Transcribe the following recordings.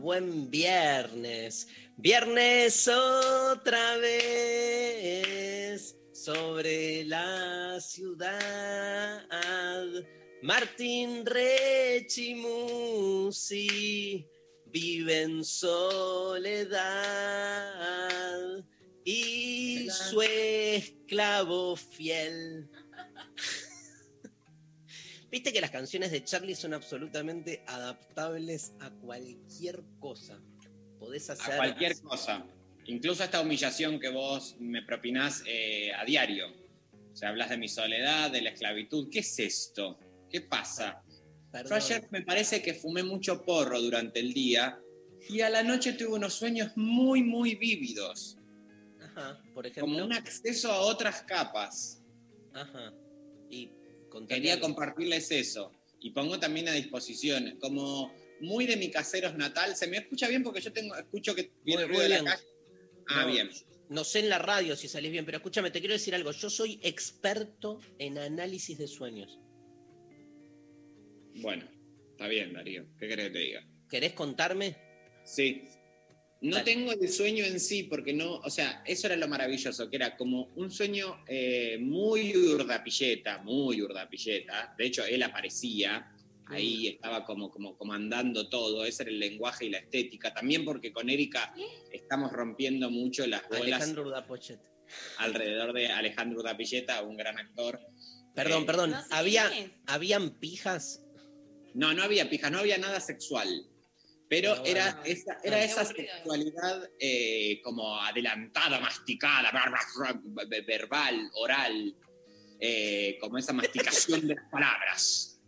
Buen viernes. Viernes otra vez sobre la ciudad. Martín Rechimusi vive en soledad y su esclavo fiel. Viste que las canciones de Charlie son absolutamente adaptables a cualquier cosa. Podés hacer. A cualquier cosa. Incluso esta humillación que vos me propinás eh, a diario. O sea, hablas de mi soledad, de la esclavitud. ¿Qué es esto? ¿Qué pasa? Yo Perdón. ayer me parece que fumé mucho porro durante el día y a la noche tuve unos sueños muy, muy vívidos. Ajá, por ejemplo. Como un acceso a otras capas. Ajá. Y Quería algo. compartirles eso. Y pongo también a disposición, como muy de mi caseros natal. ¿Se me escucha bien? Porque yo tengo, escucho que viene ruido de la calle. Ah, No, bien. No sé en la radio si salís bien, pero escúchame, te quiero decir algo. Yo soy experto en análisis de sueños. Bueno, está bien, Darío. ¿Qué querés que te diga? ¿Querés contarme? Sí. No Dale. tengo el sueño en sí, porque no, o sea, eso era lo maravilloso, que era como un sueño eh, muy urdapilleta, muy urdapilleta. De hecho, él aparecía, ahí estaba como, como comandando todo, ese era el lenguaje y la estética. También porque con Erika estamos rompiendo mucho las bolas Alejandro Urdapochet. alrededor de Alejandro Urdapilleta, un gran actor. Perdón, Eh, perdón. No sé había. ¿Habían pijas? No, no había pijas, no había nada sexual. Pero era bueno. esa, era esa sexualidad eh, como adelantada, masticada, verbal, oral, eh, como esa masticación de las palabras.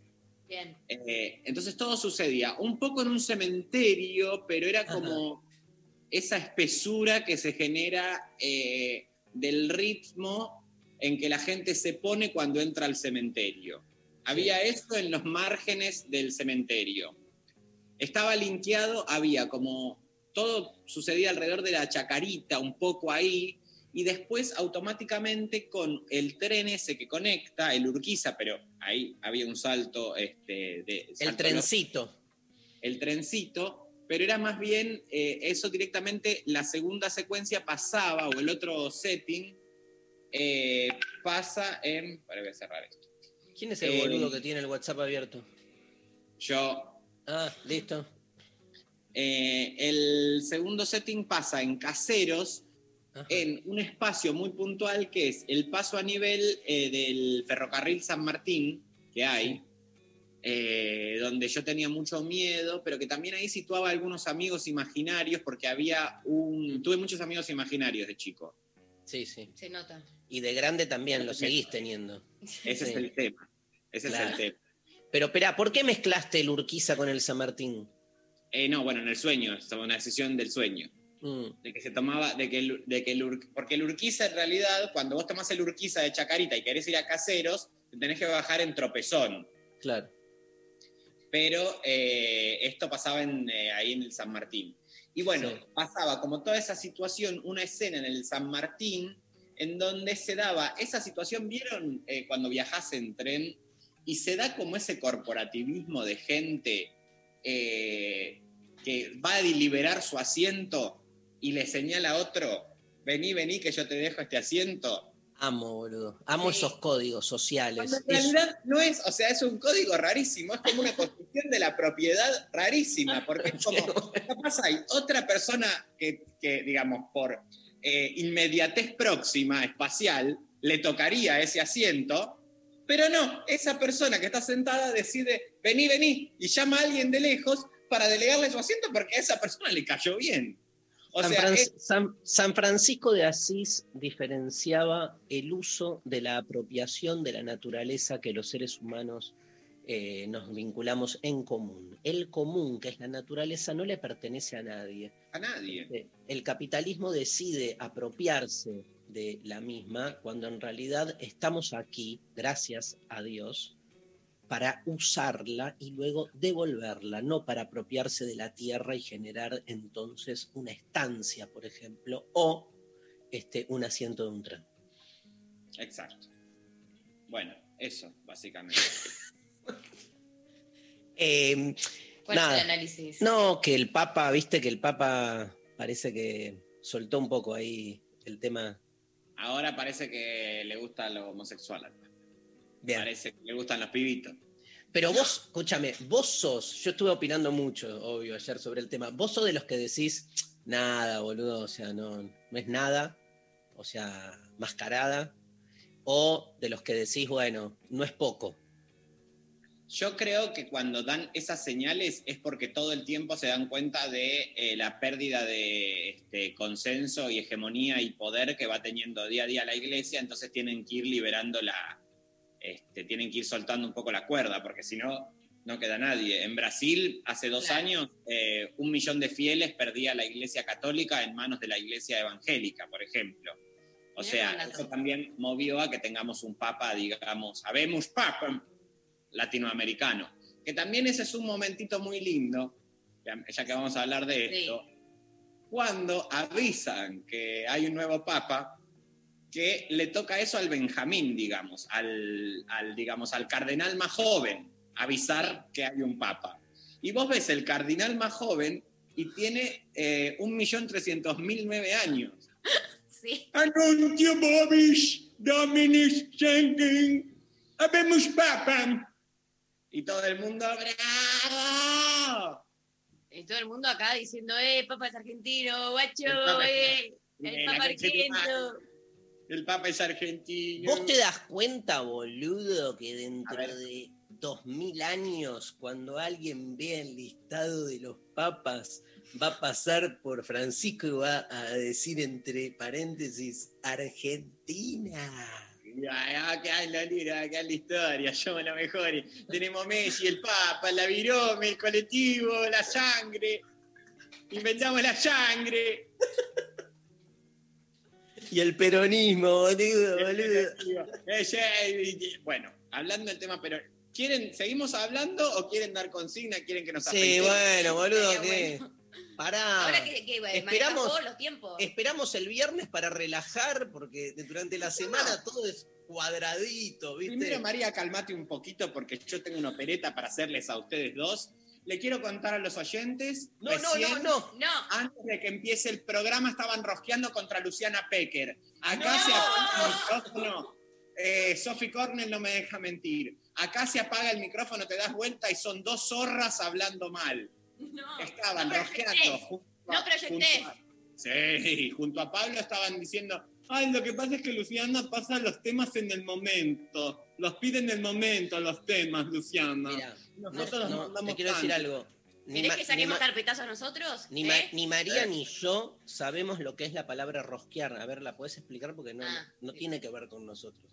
Bien. Eh, entonces todo sucedía un poco en un cementerio, pero era como esa espesura que se genera eh, del ritmo en que la gente se pone cuando entra al cementerio. Había eso en los márgenes del cementerio. Estaba linkeado, había como todo sucedía alrededor de la chacarita, un poco ahí, y después automáticamente con el tren ese que conecta, el Urquiza, pero ahí había un salto este, de... El salto trencito. el trencito, pero era más bien eh, eso directamente, la segunda secuencia pasaba, o el otro setting, eh, pasa en... Para voy a cerrar esto. ¿Quién es el Eh, boludo que tiene el WhatsApp abierto? Yo... Ah, listo. eh, el segundo setting pasa en caseros, Ajá. en un espacio muy puntual que es el paso a nivel eh, del ferrocarril San Martín que hay, eh, donde yo tenía mucho miedo, pero que también ahí situaba algunos amigos imaginarios, porque había un... Tuve muchos amigos imaginarios de chico. Sí, sí. Se nota. Y de grande también lo seguís teniendo. Ese Sí. es el tema. Ese Claro. es el tema. Pero espera, ¿por qué mezclaste el Urquiza con el San Martín? Eh, no, bueno, en el sueño, es una decisión del sueño. Mm, De que se tomaba, de que, el, de que el Ur- porque el Urquiza en realidad, cuando vos tomás el Urquiza de Chacarita y querés ir a Caseros, te tenés que bajar en Tropezón. claro. pero eh, esto pasaba en, eh, ahí en el San Martín. Y bueno, Sí. pasaba como toda esa situación, una escena en el San Martín, en donde se daba esa situación, ¿vieron eh, cuando viajás en tren? Y se da como ese corporativismo de gente eh, que va a liberar su asiento y le señala a otro, vení, vení, que yo te dejo este asiento. Amo, boludo. Amo Sí. esos códigos sociales. Cuando en realidad no es, o sea, es un código rarísimo, es como una construcción de la propiedad rarísima, porque es como, capaz hay otra persona que, que, digamos, por eh, inmediatez próxima, espacial, le tocaría ese asiento, pero no, esa persona que está sentada decide, vení, vení, y llama a alguien de lejos para delegarle su asiento porque a esa persona le cayó bien. O San, sea, Fran- es- San- San Francisco de Asís diferenciaba el uso de la apropiación de la naturaleza que los seres humanos eh, nos vinculamos en común. El común, que es la naturaleza, no le pertenece a nadie. a nadie. Eh, El capitalismo decide apropiarse de la misma cuando en realidad estamos aquí, gracias a Dios, para usarla y luego devolverla, no para apropiarse de la tierra y generar entonces una estancia, por ejemplo, o este, un asiento de un tren. Exacto. Bueno, eso, básicamente. Eh, ¿Cuál Nada. es el análisis? no, que el Papa, viste que el Papa parece que soltó un poco ahí el tema. Ahora parece que le gusta lo homosexual. Bien. Parece que le gustan los pibitos. Pero vos, escúchame, vos sos, yo estuve opinando mucho, obvio, ayer sobre el tema. Vos sos de los que decís, nada, boludo, o sea, no, no es nada, o sea, mascarada, o de los que decís, bueno, no es poco. Yo creo que cuando dan esas señales es porque todo el tiempo se dan cuenta de eh, la pérdida de este, consenso y hegemonía y poder que va teniendo día a día la iglesia, entonces tienen que ir liberando la, este, tienen que ir soltando un poco la cuerda, porque si no, no queda nadie. En Brasil, hace dos Claro. años, eh, un millón de fieles perdía la iglesia católica en manos de la iglesia evangélica, por ejemplo. O sea, eso también movió a que tengamos un papa, digamos, habemos papa latinoamericano. Que también ese es un momentito muy lindo, ya, que vamos a hablar de Sí. esto, cuando avisan que hay un nuevo papa, que le toca eso al Benjamín, digamos, al, al, digamos, al cardenal más joven, avisar que hay un papa. Y vos ves el cardenal más joven y tiene eh, 1.300.009 años. Sí. Anuncio Bobish, Dominis Schengen, habemos papa. Y todo el mundo, ¡bravo! Y todo el mundo acá diciendo, eh, papá es argentino, guacho, El Papa es- eh, el tu argento. El papa es argentino. ¿Vos te das cuenta, boludo, que dentro de dos mil años, cuando alguien vea el listado de los papas, va a pasar por Francisco y va a decir entre paréntesis, Argentina? Qué hay la lira, qué hay la historia, somos los mejores. Tenemos Messi, el Papa, la virome, el colectivo, la sangre. Inventamos la sangre. Y el peronismo, boludo, boludo. Eh, sí, Bueno, hablando del tema, pero ¿quieren, ¿seguimos hablando o quieren dar consigna? ¿Quieren que nos Sí, bueno, boludo, ¿qué? bueno. Pará. Ahora que, que bueno, Esperamos- los tiempos. Esperamos el viernes para relajar, porque durante la semana todo es cuadradito, ¿viste? Primero, María, calmate un poquito porque yo tengo una opereta para hacerles a ustedes dos. Le quiero contar a los oyentes. No, no, no, no. No, Antes de que empiece el programa estaban rosqueando contra Luciana Pecker. Acá ¡No! se apaga el micrófono. Eh, Sophie Cornell no me deja mentir. Acá se apaga el micrófono, te das vuelta y son dos zorras hablando mal. no. Estaban No rosqueando. junto No proyectés. junto a- Sí, junto a Pablo estaban diciendo, ay, lo que pasa es que Luciana pasa los temas en el momento. Los pide en el momento los temas, Luciana. Mira, Nosotros no, no te quiero decir algo. Ni, ¿Querés que saquemos Ma- carpetazos nosotros? ni Ma- ¿Eh? ni María ni yo sabemos lo que es la palabra rosquear. A ver, ¿la puedes explicar? Porque no, Ah, no sí. tiene que ver con nosotros.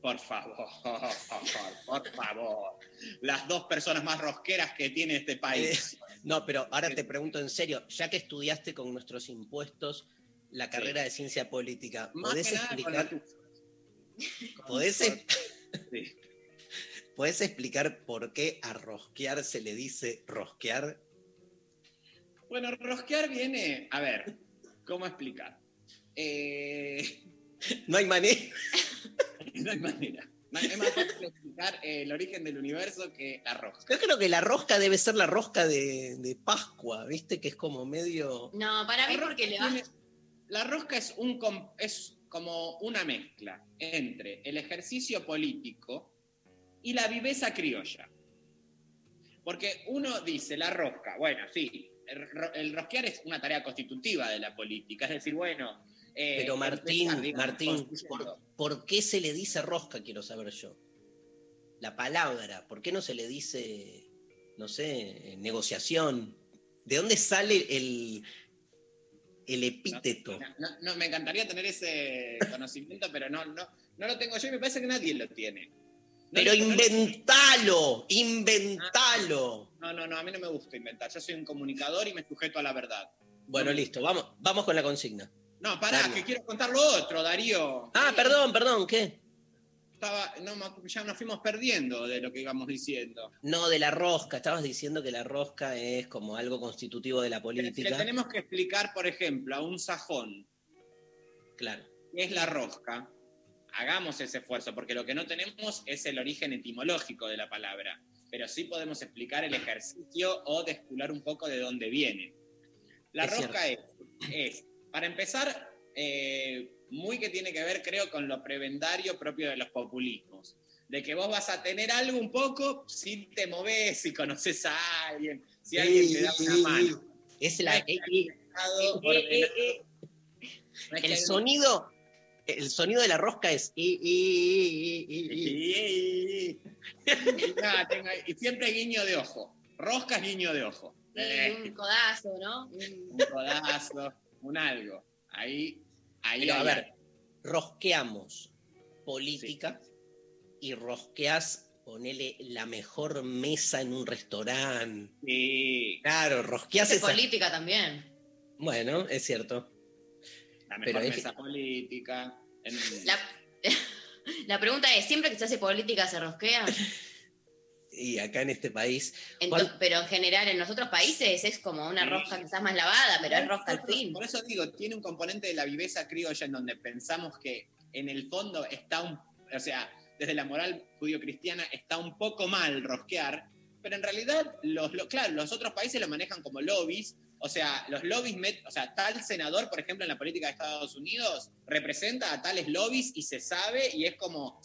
Por favor, por favor. Las dos personas más rosqueras que tiene este país. No, pero ahora te pregunto en serio, ya que estudiaste con nuestros impuestos la carrera de ciencia política, Más ¿podés que nada con la explicar, tuya. podés, e- Sí. podés explicar por qué a rosquear se le dice rosquear? Bueno, rosquear viene. A ver, ¿cómo explicar? Eh, No hay manera. no hay manera. Es más fácil explicar eh, el origen del universo que la rosca. Yo creo que la rosca debe ser la rosca de, de Pascua, ¿viste? Que es como medio... No, para mí La porque le va. tiene- La rosca es, un, com- es como una mezcla entre el ejercicio político y la viveza criolla. Porque uno dice, la rosca, bueno, sí, el, ro- el rosquear es una tarea constitutiva de la política, es decir, bueno, eh, Pero Martín, empezar, Martín. ¿por, por qué se le dice rosca? Quiero saber yo. La palabra, ¿por qué no se le dice, no sé, negociación? ¿De dónde sale el, el epíteto? No, no, no, me encantaría tener ese conocimiento, pero no, no, no lo tengo yo y me parece que nadie lo tiene. Pero no le- inventalo, inventalo. No, no, no, a mí no me gusta inventar. Yo soy un comunicador y me sujeto a la verdad. Bueno, listo, vamos, vamos con la consigna. No, pará, Dale. que quiero contar lo otro, Darío. Ah, perdón, perdón, ¿qué? Estaba, no, ya nos fuimos perdiendo de lo que íbamos diciendo. No, de la rosca. Estabas diciendo que la rosca es como algo constitutivo de la si le política. tenemos que explicar, por ejemplo, a un sajón Claro. qué es la rosca, hagamos ese esfuerzo, porque lo que no tenemos es el origen etimológico de la palabra, pero sí podemos explicar el ejercicio o descular un poco de dónde viene. La Es rosca es, es, para empezar, eh, muy que tiene que ver, creo, con lo prebendario propio de los populismos. De que vos vas a tener algo un poco si te movés, si conoces a alguien, si alguien te da una mano. Es la, No es que eh, eh, eh, eh, eh, no es que el sonido, el sonido de la rosca es. Y, nada, tengo- y siempre guiño de ojo. Roscas guiño de ojo. Y Eh, un codazo, ¿no? Un codazo, un algo. Ahí, ahí. Pero a ver, rosqueamos política y rosqueas, ponele la mejor mesa en un restaurante. Sí, Claro, rosqueas Hace esa. política también. Bueno, es cierto. la Pero mejor es- mesa política. en- La, la pregunta es, ¿siempre que se hace política se rosquea? Y acá en este país. En ¿Cuál- to- pero en general en los otros países es como una rosca quizás más lavada, pero es rosca al fin. Por eso digo, tiene un componente de la viveza criolla en donde pensamos que en el fondo está un. O sea, desde la moral judío-cristiana está un poco mal rosquear, pero en realidad, los, lo- claro, los otros países lo manejan como lobbies. O sea, los lobbies, met- o sea, tal senador, por ejemplo, en la política de Estados Unidos, representa a tales lobbies y se sabe, y es como,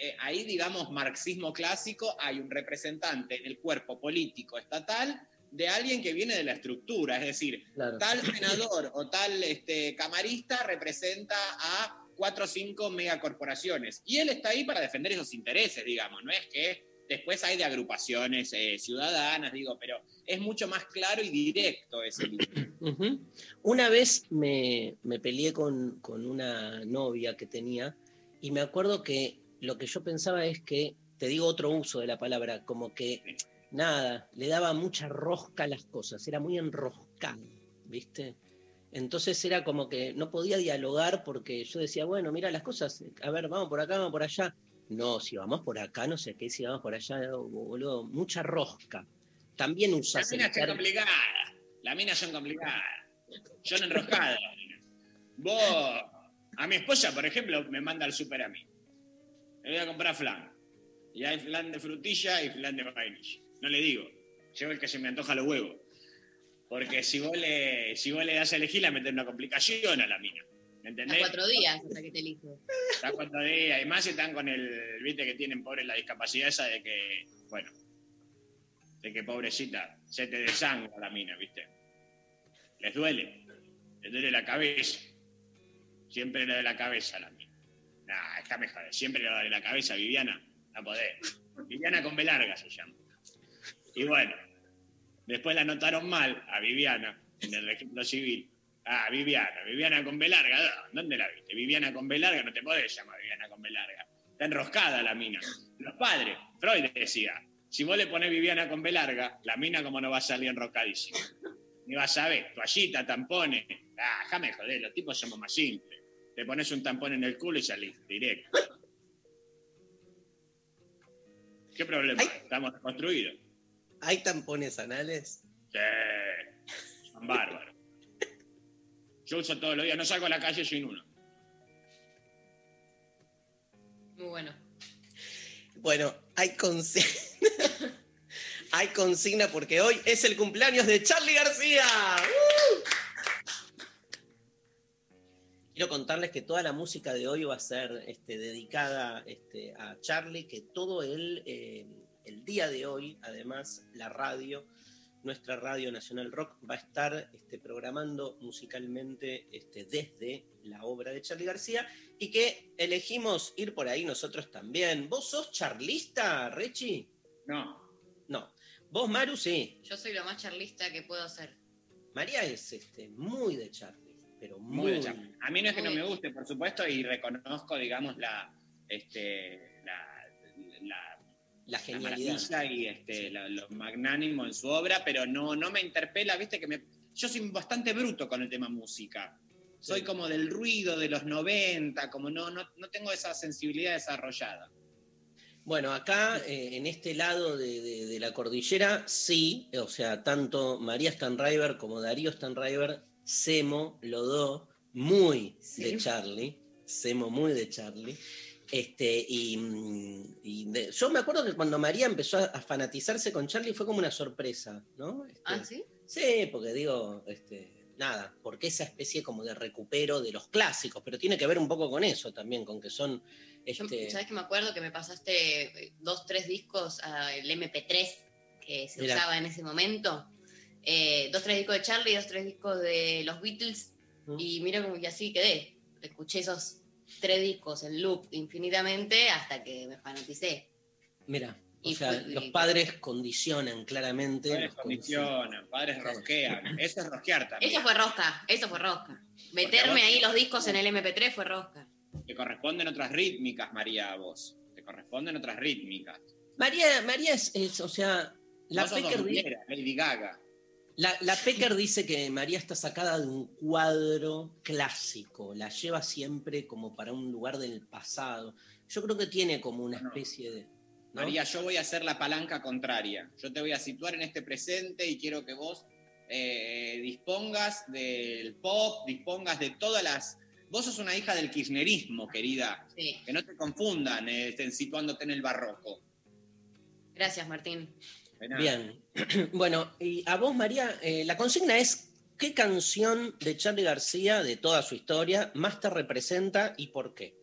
eh, ahí, digamos, marxismo clásico, hay un representante en el cuerpo político estatal de alguien que viene de la estructura, es decir, Claro. tal senador o tal este, camarista representa a cuatro o cinco megacorporaciones. Y él está ahí para defender esos intereses, digamos, no es que después hay de agrupaciones eh, ciudadanas, digo, pero es mucho más claro y directo ese. Una vez me, me peleé con, con una novia que tenía y me acuerdo que lo que yo pensaba es que, te digo otro uso de la palabra, como que nada, le daba mucha rosca a las cosas, era muy enroscado, ¿viste? Entonces era como que no podía dialogar porque yo decía, bueno, mira las cosas, a ver, vamos por acá, vamos por allá. No, si vamos por acá, no sé qué, si vamos por allá, boludo, mucha rosca. También Las usas el minas son ter- complicadas, las minas son complicadas, son enroscadas. Vos, a mi esposa, por ejemplo, me manda al super a mí. Le voy a comprar flan. Y hay flan de frutilla y flan de vainilla. No le digo, llevo el que se me antoja los huevos. Porque si vos le, si vos le das a elegir, la metes una complicación a la mina. ¿Me entendés? cuatro días hasta que te elijo. Está cuatro días. Además están con el, viste que tienen pobres la discapacidad esa de que, bueno, de que pobrecita, se te desangra la mina, viste. Les duele, les duele la cabeza. Siempre le de la cabeza a la mina. Nah, déjame joder, siempre le de la cabeza a Viviana, no podés. Viviana con B larga se llama. Y bueno, después la notaron mal a Viviana en el registro civil. Ah, Viviana, Viviana con B no, ¿dónde la viste? Viviana con B no te podés llamar Viviana con B larga. Está enroscada la mina. Los padres, Freud decía, si vos le ponés Viviana con B larga, la mina como no va a salir enroscadísima. Ni vas a ver, toallita, tampones. Ah, déjame joder, los tipos somos más simples. Te pones un tampón en el culo y salís, directo. ¿Qué problema? Estamos construidos. ¿Hay tampones anales? Sí, son bárbaros. Yo uso todos los días, no salgo a la calle sin uno. Muy bueno. Bueno, hay consigna. hay consigna porque hoy es el cumpleaños de Charlie García. ¡Uh! Quiero contarles que toda la música de hoy va a ser este, dedicada este, a Charlie, que todo el, eh, el día de hoy, además, la radio nuestra radio Nacional Rock va a estar este, programando musicalmente este, desde la obra de Charlie García y que elegimos ir por ahí nosotros también. ¿Vos sos charlista, Rechi? No. No. ¿Vos, Maru? Sí. Yo soy lo más charlista que puedo ser. María es este, muy de Charlie, pero muy, Muy de. A mí no es que no me guste, por supuesto, y reconozco, digamos, la, este, la, la, la la genialidad. maravilla y este, Sí. lo, lo magnánimo en su obra, pero no, no me interpela, viste que me, yo soy bastante bruto con el tema música. Soy Sí. como del ruido de los 90, como no, no, no tengo esa sensibilidad desarrollada. Bueno, acá eh, en este lado de, de- de la cordillera, sí, o sea, tanto María Stanriver como Darío Stanriver, Semo, Lodó, muy Sí. de Charlie, Semo muy de Charlie. Este, y, mm, y de- yo me acuerdo que cuando María empezó a, a fanatizarse con Charlie fue como una sorpresa, ¿no? Este, ¿Ah, sí? Sí, porque digo, este, nada, porque esa especie como de recupero de los clásicos, pero tiene que ver un poco con eso también, con que son... Yo, Este, ¿Sabes que me acuerdo que me pasaste eh, dos, tres discos al MP3 que se Mirá. usaba en ese momento? Eh, dos, tres discos de Charlie, dos, tres discos de los Beatles. ¿Mm? Y mira como que así quedé. Escuché esos tres discos en loop infinitamente hasta que me fanaticé. Mira, o Y sea, fue- los y- padres condicionan claramente. Padres los condicionan. condicionan, padres rosquean. Eso es rosquear también. Eso fue rosca, eso fue rosca. Meterme vos- ahí los discos en el MP3 fue rosca. Te corresponden otras rítmicas, María, a vos. Te corresponden otras rítmicas. María, María es, es, o sea, la Pecker, Lady Gaga. La, la Pecker dice que María está sacada de un cuadro clásico, la lleva siempre como para un lugar del pasado. Yo creo que tiene como una especie de... ¿no? María, yo voy a hacer la palanca contraria. Yo te voy a situar en este presente y quiero que vos eh, dispongas del pop, dispongas de todas las... Vos sos una hija del kirchnerismo, querida. Sí. Que no te confundan eh, estén situándote en el barroco. Gracias, Martín. Bien. bueno, y a vos, María, eh, la consigna es, ¿qué canción de Charlie García, de toda su historia, más te representa y por qué?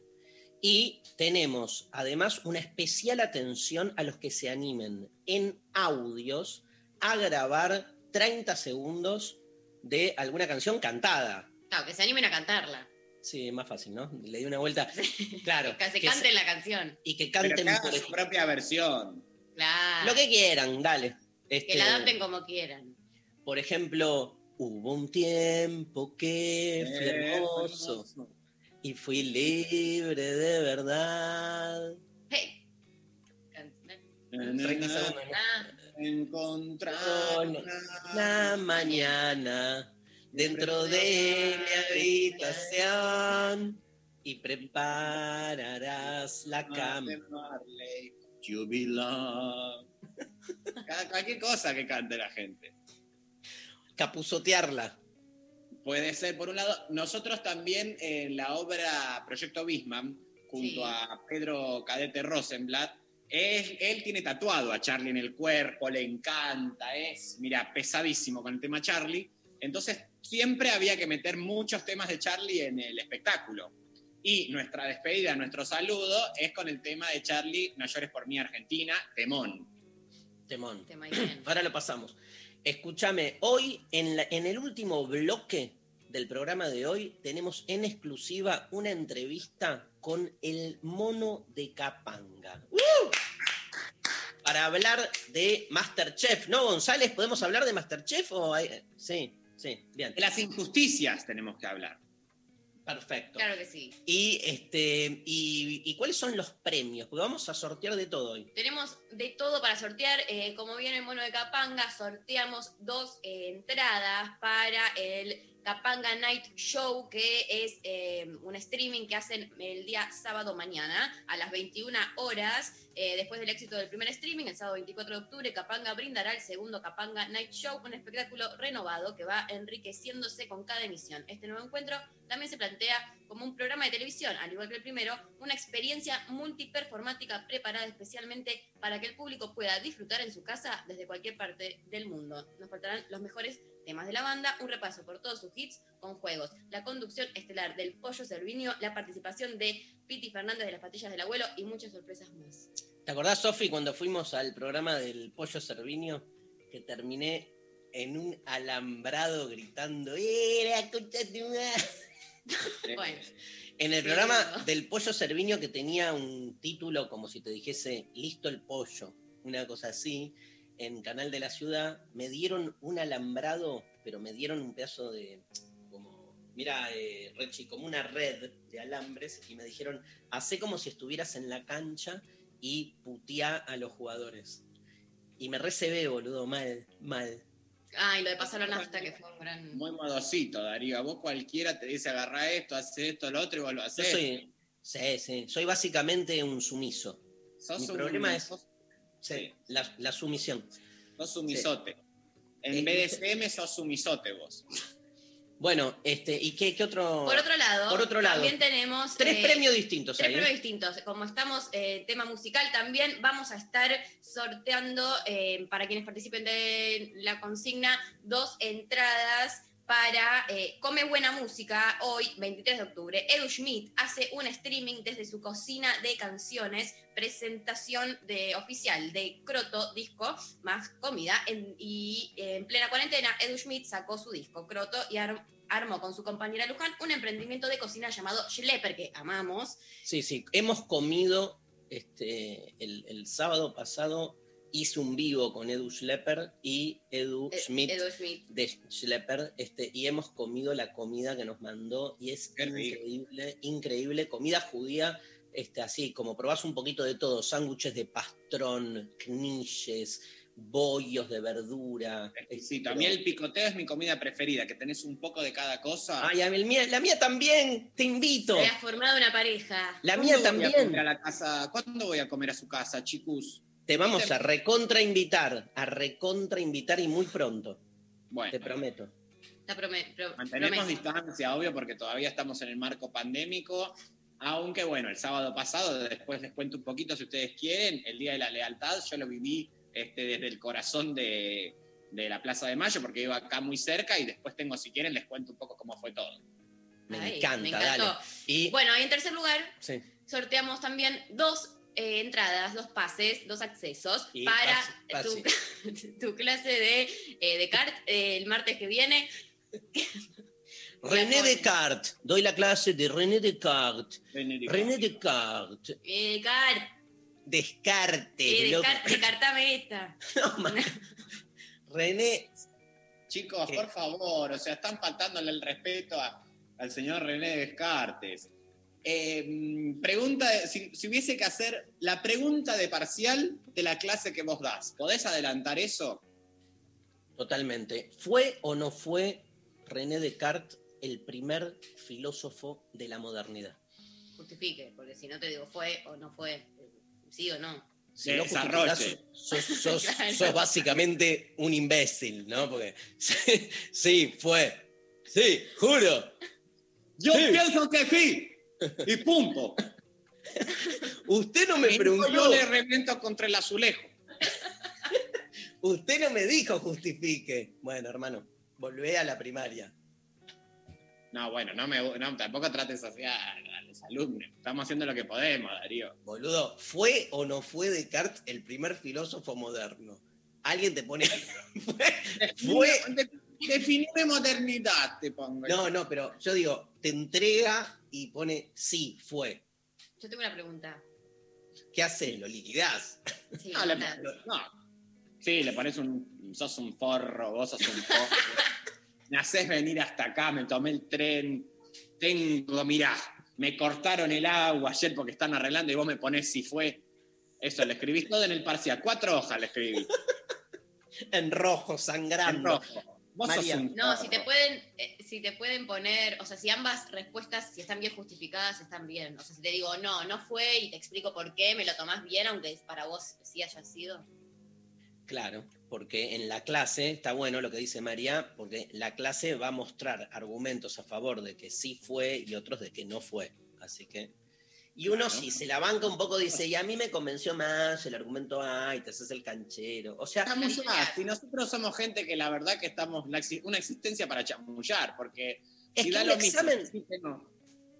Y tenemos además una especial atención a los que se animen en audios a grabar 30 segundos de alguna canción cantada. Claro, que se animen a cantarla. Sí, más fácil, ¿no? Le di una vuelta. Claro. Que se que cante la canción. y que Pero canten por su propia versión. Claro. lo que quieran, dale. Que Este, la adapten como quieran. Por ejemplo, hubo un tiempo que fui Eh, hermoso y fui libre de verdad. Hey. Can- 30 segundos. ¿no? Ah, Encontrar La mañana dentro de mi habitación y prepararás la cama. You belong. Cada- Cualquier cosa que cante la gente. Capuzotearla. Puede ser, por un lado, nosotros también en la obra Proyecto Bisman, junto Sí. a Pedro Cadete Rosenblatt, él, él tiene tatuado a Charlie en el cuerpo, le encanta, es, mira, pesadísimo con el tema Charlie. Entonces, siempre había que meter muchos temas de Charlie en el espectáculo. Y nuestra despedida, nuestro saludo, es con el tema de Charlie, No llores por mí, Argentina, Temón. Temón. bien. Ahora lo pasamos. Escúchame, hoy en, la- en el último bloque del programa de hoy tenemos en exclusiva una entrevista con el mono de Capanga. ¡Uh! Para hablar de Masterchef, ¿no, González? ¿Podemos hablar de Masterchef? O hay- Sí, sí, bien. De las injusticias tenemos que hablar. Perfecto. Claro que sí. Y, este, y, ¿Y cuáles son los premios? Porque vamos a sortear de todo hoy. Tenemos de todo para sortear. eh, como viene el mono de Capanga, sorteamos dos eh, entradas para el Capanga Night Show, que es eh, un streaming que hacen el día sábado mañana a las 21 horas. Eh, después del éxito del primer streaming, el sábado 24 de octubre, Capanga brindará el segundo Capanga Night Show, un espectáculo renovado que va enriqueciéndose con cada emisión. Este nuevo encuentro también se plantea como un programa de televisión, al igual que el primero, una experiencia multiperformática preparada especialmente para que el público pueda disfrutar en su casa desde cualquier parte del mundo. Nos faltarán los mejores temas de la banda, un repaso por todos sus hits con juegos, la conducción estelar del Pollo Servinio, la participación de Piti Fernández de las Patillas del Abuelo y muchas sorpresas más. ¿Te acordás, Sofi, cuando fuimos al programa del Pollo Servinio? Que terminé en un alambrado gritando, ¡Eh, la concha de madre! Bueno, En el programa del Pollo Cerviño que tenía un título como si te dijese Listo el pollo, una cosa así, en Canal de la Ciudad, me dieron un alambrado, pero me dieron un pedazo de, como, mira, eh, Rechi, como una red de alambres y me dijeron, hace como si estuvieras en la cancha y putea a los jugadores. Y me recebé, boludo, mal, mal. ah, y lo de pasar la nafta, que fue un gran. Muy modosito, Darío. A vos cualquiera te dice agarra esto, hace esto, lo otro y vos lo Yo haces. soy, sí, sí, soy básicamente un sumiso. Sos mi un- problema es- Sí, Sí. La, la sumisión. sos sumisote. En Eh, BDSM sos sumisote vos. Bueno, este, ¿y qué, qué otro? Por otro lado, Por otro lado. también tenemos. Tres eh, premios distintos Tres ahí. ¿eh? premios distintos. Como estamos en tema musical, también vamos a estar sorteando, eh, para quienes participen de la consigna, dos entradas para eh, Come Buena Música hoy, 23 de octubre. Edu Schmidt hace un streaming desde su cocina de canciones, presentación de, oficial de Croto, disco más comida. Y en plena cuarentena, Edu Schmidt sacó su disco Croto y ar- armó con su compañera Luján un emprendimiento de cocina llamado Schlepper, que amamos. Sí, sí. Hemos comido este, el sábado pasado, hice un vivo con Edu Schlepper y Edu Eh, Schmidt Edu Schmidt. de Schlepper, este, y hemos comido la comida que nos mandó y es Qué rico. increíble, increíble. Comida judía, este, así como probás un poquito de todo, sándwiches de pastrón, knishes, bollos de verdura. Exquisito. este, A mí el picoteo es mi comida preferida, que tenés un poco de cada cosa. Ay, el mía- la mía también, te invito. Se ha formado una pareja. La ¿Cuándo mía a también. a la casa? ¿Cuándo voy a comer a su casa, chicos? Te vamos a recontra invitar, a recontra invitar y muy pronto, Bueno, te prometo. Prome- pro- mantenemos promesa. distancia, obvio, porque todavía estamos en el marco pandémico. Aunque bueno, el sábado pasado, después les cuento un poquito si ustedes quieren, el Día de la Lealtad, yo lo viví este, desde el corazón de, de la Plaza de Mayo, porque iba acá muy cerca y después tengo, si quieren, les cuento un poco cómo fue todo. Me Ay, encanta, me dale. Y Bueno, y en tercer lugar, sí, sorteamos también dos eh, entradas, dos pases, dos accesos Y para pase- Tu, tu clase de, eh, de eh, el martes que viene. René. Descartes, doy la clase de René Descartes. René Descartes, Eh, kart, Descartes, eh, loco. descar- descartame esta. No, man. René, Chicos, ¿Qué? por favor, o sea, están faltándole el respeto a- al señor René Descartes. Eh, pregunta, de- si, si hubiese que hacer la pregunta de parcial de la clase que vos das, ¿podés adelantar eso? totalmente. ¿Fue o no fue René Descartes el primer filósofo de la modernidad? Justifique, porque si no te digo fue o no fue, sí o no. Si no sos, sos- Claro. sos básicamente un imbécil, ¿no? Porque sí, sí, fue. Sí, juro. Yo Sí. pienso que sí, y punto. Usted no me preguntó. Yo le reviento contra el azulejo. Usted no me dijo justifique. Bueno, hermano, volvé a la primaria. No, bueno, no me, no, tampoco trates así a, a los alumnos. Estamos haciendo lo que podemos, Darío. Boludo, ¿fue o no fue Descartes el primer filósofo moderno? Alguien te pone. Fue- De- Definime modernidad, te pongo. No, no, pero yo digo, te entrega y pone sí, fue. Yo tengo una pregunta. ¿Qué haces? ¿Lo liquidás? Sí, No, le- no. Sí, le pones un. sos un forro, vos sos un forro. me haces venir hasta acá, me tomé el tren. Tengo, mirá, me cortaron el agua ayer porque están arreglando y vos me pones si fue. Eso, le escribís todo en el parcial. Cuatro hojas le escribí. En rojo, En sangrando. rojo. María. un No, si te pueden, eh, si te pueden poner, o sea, si ambas respuestas, si están bien justificadas, están bien. O sea, si te digo no, no fue y te explico por qué, me lo tomás bien, aunque para vos sí haya sido. Claro, porque en la clase, está bueno lo que dice María, porque la clase va a mostrar argumentos a favor de que sí fue y otros de que no fue. Así que. Y uno, Claro. si se la banca un poco, dice, y a mí me convenció más el argumento A y te haces el canchero. O sea, Estamos más. Si nosotros somos gente que la verdad que estamos una existencia para chamullar, porque es si que da lo mismo, examen. sí que no.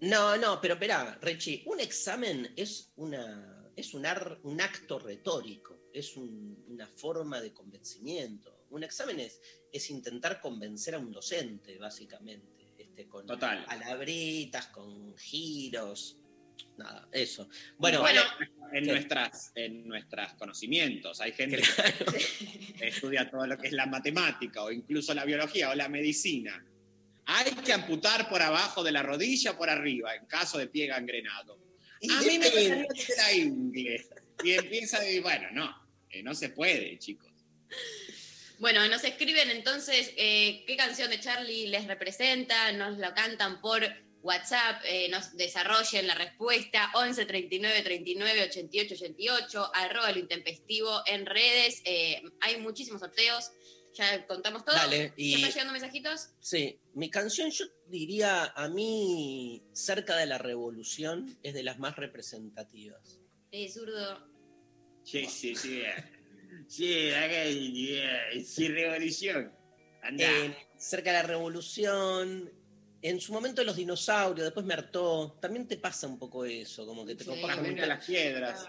No, no, pero espera, Rechi, un examen es una es un, ar- un acto retórico, es un- una forma de convencimiento. un examen es, es intentar convencer a un docente, básicamente. Este, con Total. palabritas, con giros. Nada, eso. Bueno, Bueno, en, ¿Qué? nuestras, en nuestros conocimientos. Hay gente claro. que estudia todo lo que es la matemática o incluso la biología o la medicina. Hay que amputar por abajo de la rodilla o por arriba en caso de pie gangrenado. Y A mí me gustaría que la ingle. Y empieza a decir, bueno, no, eh, no se puede, chicos. Bueno, nos escriben entonces eh, qué canción de Charlie les representa, nos lo cantan por WhatsApp, eh, nos desarrollen la respuesta 11 39 39 88 88, arroba lo intempestivo en redes. eh, hay muchísimos sorteos, ya contamos todo. Dale, ¿Ya y están llegando mensajitos? sí, mi canción yo diría a mí cerca de la revolución es de las más representativas. Eh, zurdo. Sí, sí, sí. Sí, acá, eh, sí, revolución. Anda. Eh, cerca de la revolución, en su momento los dinosaurios, después me hartó. También te pasa un poco eso, como que te Sí. copas con las piedras.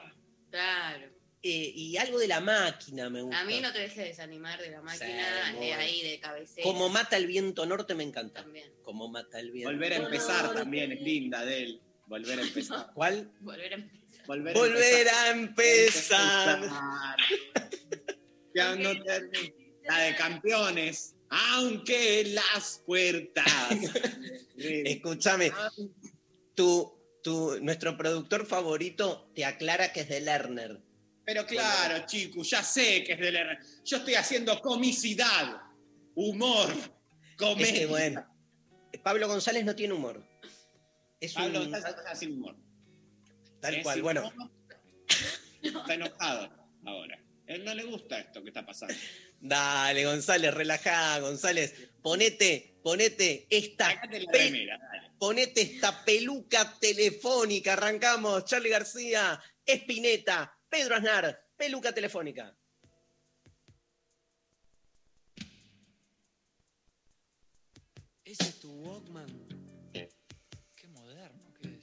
Claro. Eh, y algo de la máquina me gusta. A mí no te dejes desanimar de la máquina Sí, muy eh, ahí de cabecera. Como mata el viento norte me encanta. También. Como mata el viento. Volver a empezar también es linda de él. Volver a empezar. ¿Cuál? Volver a empezar. Volver, Volver a a empezar. Ya no termina. La de campeones. Aunque las puertas. Escúchame, tu, tu, nuestro productor favorito te aclara que es de Lerner. Pero claro, chicos, ya sé que es de la... Yo estoy haciendo comicidad, humor, comedia. que bueno, Pablo González no tiene humor. Es Pablo un, está, está sin humor. tal Es cual. Bueno, humor. Está enojado ahora. A él no le gusta esto que está pasando. Dale, González, relajá, González. Ponete, ponete esta, remera, ponete esta peluca telefónica. Arrancamos. Charlie García, Espineta, Pedro Aznar, peluca telefónica. ¿Ese es tu Walkman? Qué moderno que es.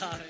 Mismo,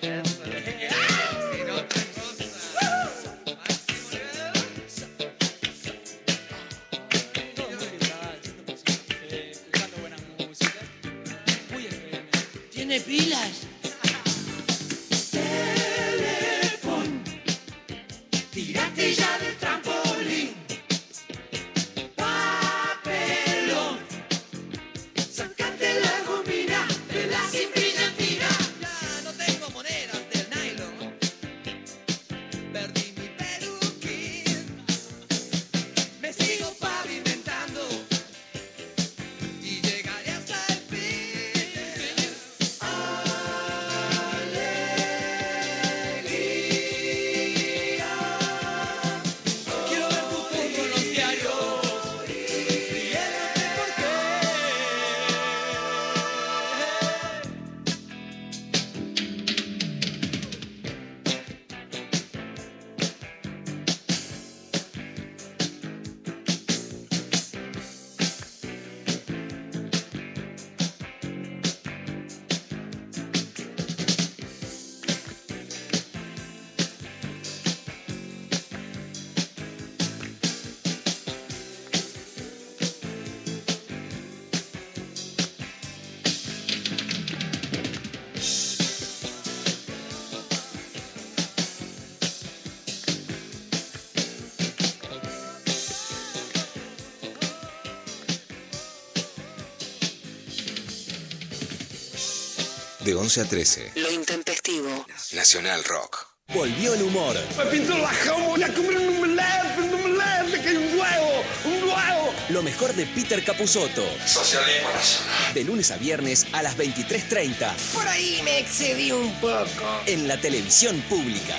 11 a 13. Lo intempestivo. Nacional Rock. Volvió el humor. Me pinto la jamo, voy a comer un omelette, un omelette, que hay un huevo, un huevo. Lo mejor de Peter Capusotto. Socialismo nacional. De lunes a viernes a las 23.30. Por ahí me excedí un poco. En la televisión pública.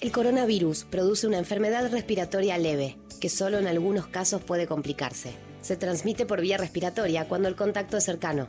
El coronavirus produce una enfermedad respiratoria leve, que solo en algunos casos puede complicarse. Se transmite por vía respiratoria cuando el contacto es cercano.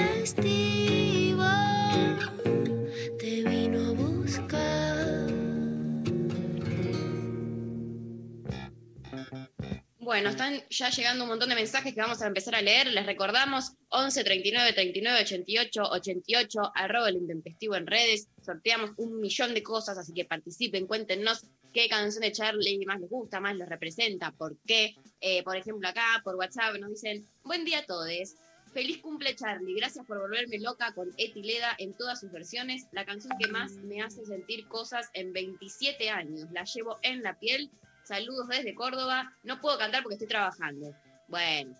Bueno, están ya llegando un montón de mensajes que vamos a empezar a leer. Les recordamos 11 39 39 88 88 arroba el intempestivo en redes. Sorteamos un millón de cosas, así que participen, cuéntenos qué canción de Charlie más les gusta, más les representa, por qué. Eh, por ejemplo, acá por WhatsApp nos dicen: Buen día a todos. Feliz cumple Charlie, gracias por volverme loca con Etileda en todas sus versiones, la canción que más me hace sentir cosas en 27 años, la llevo en la piel, saludos desde Córdoba, no puedo cantar porque estoy trabajando. Bueno,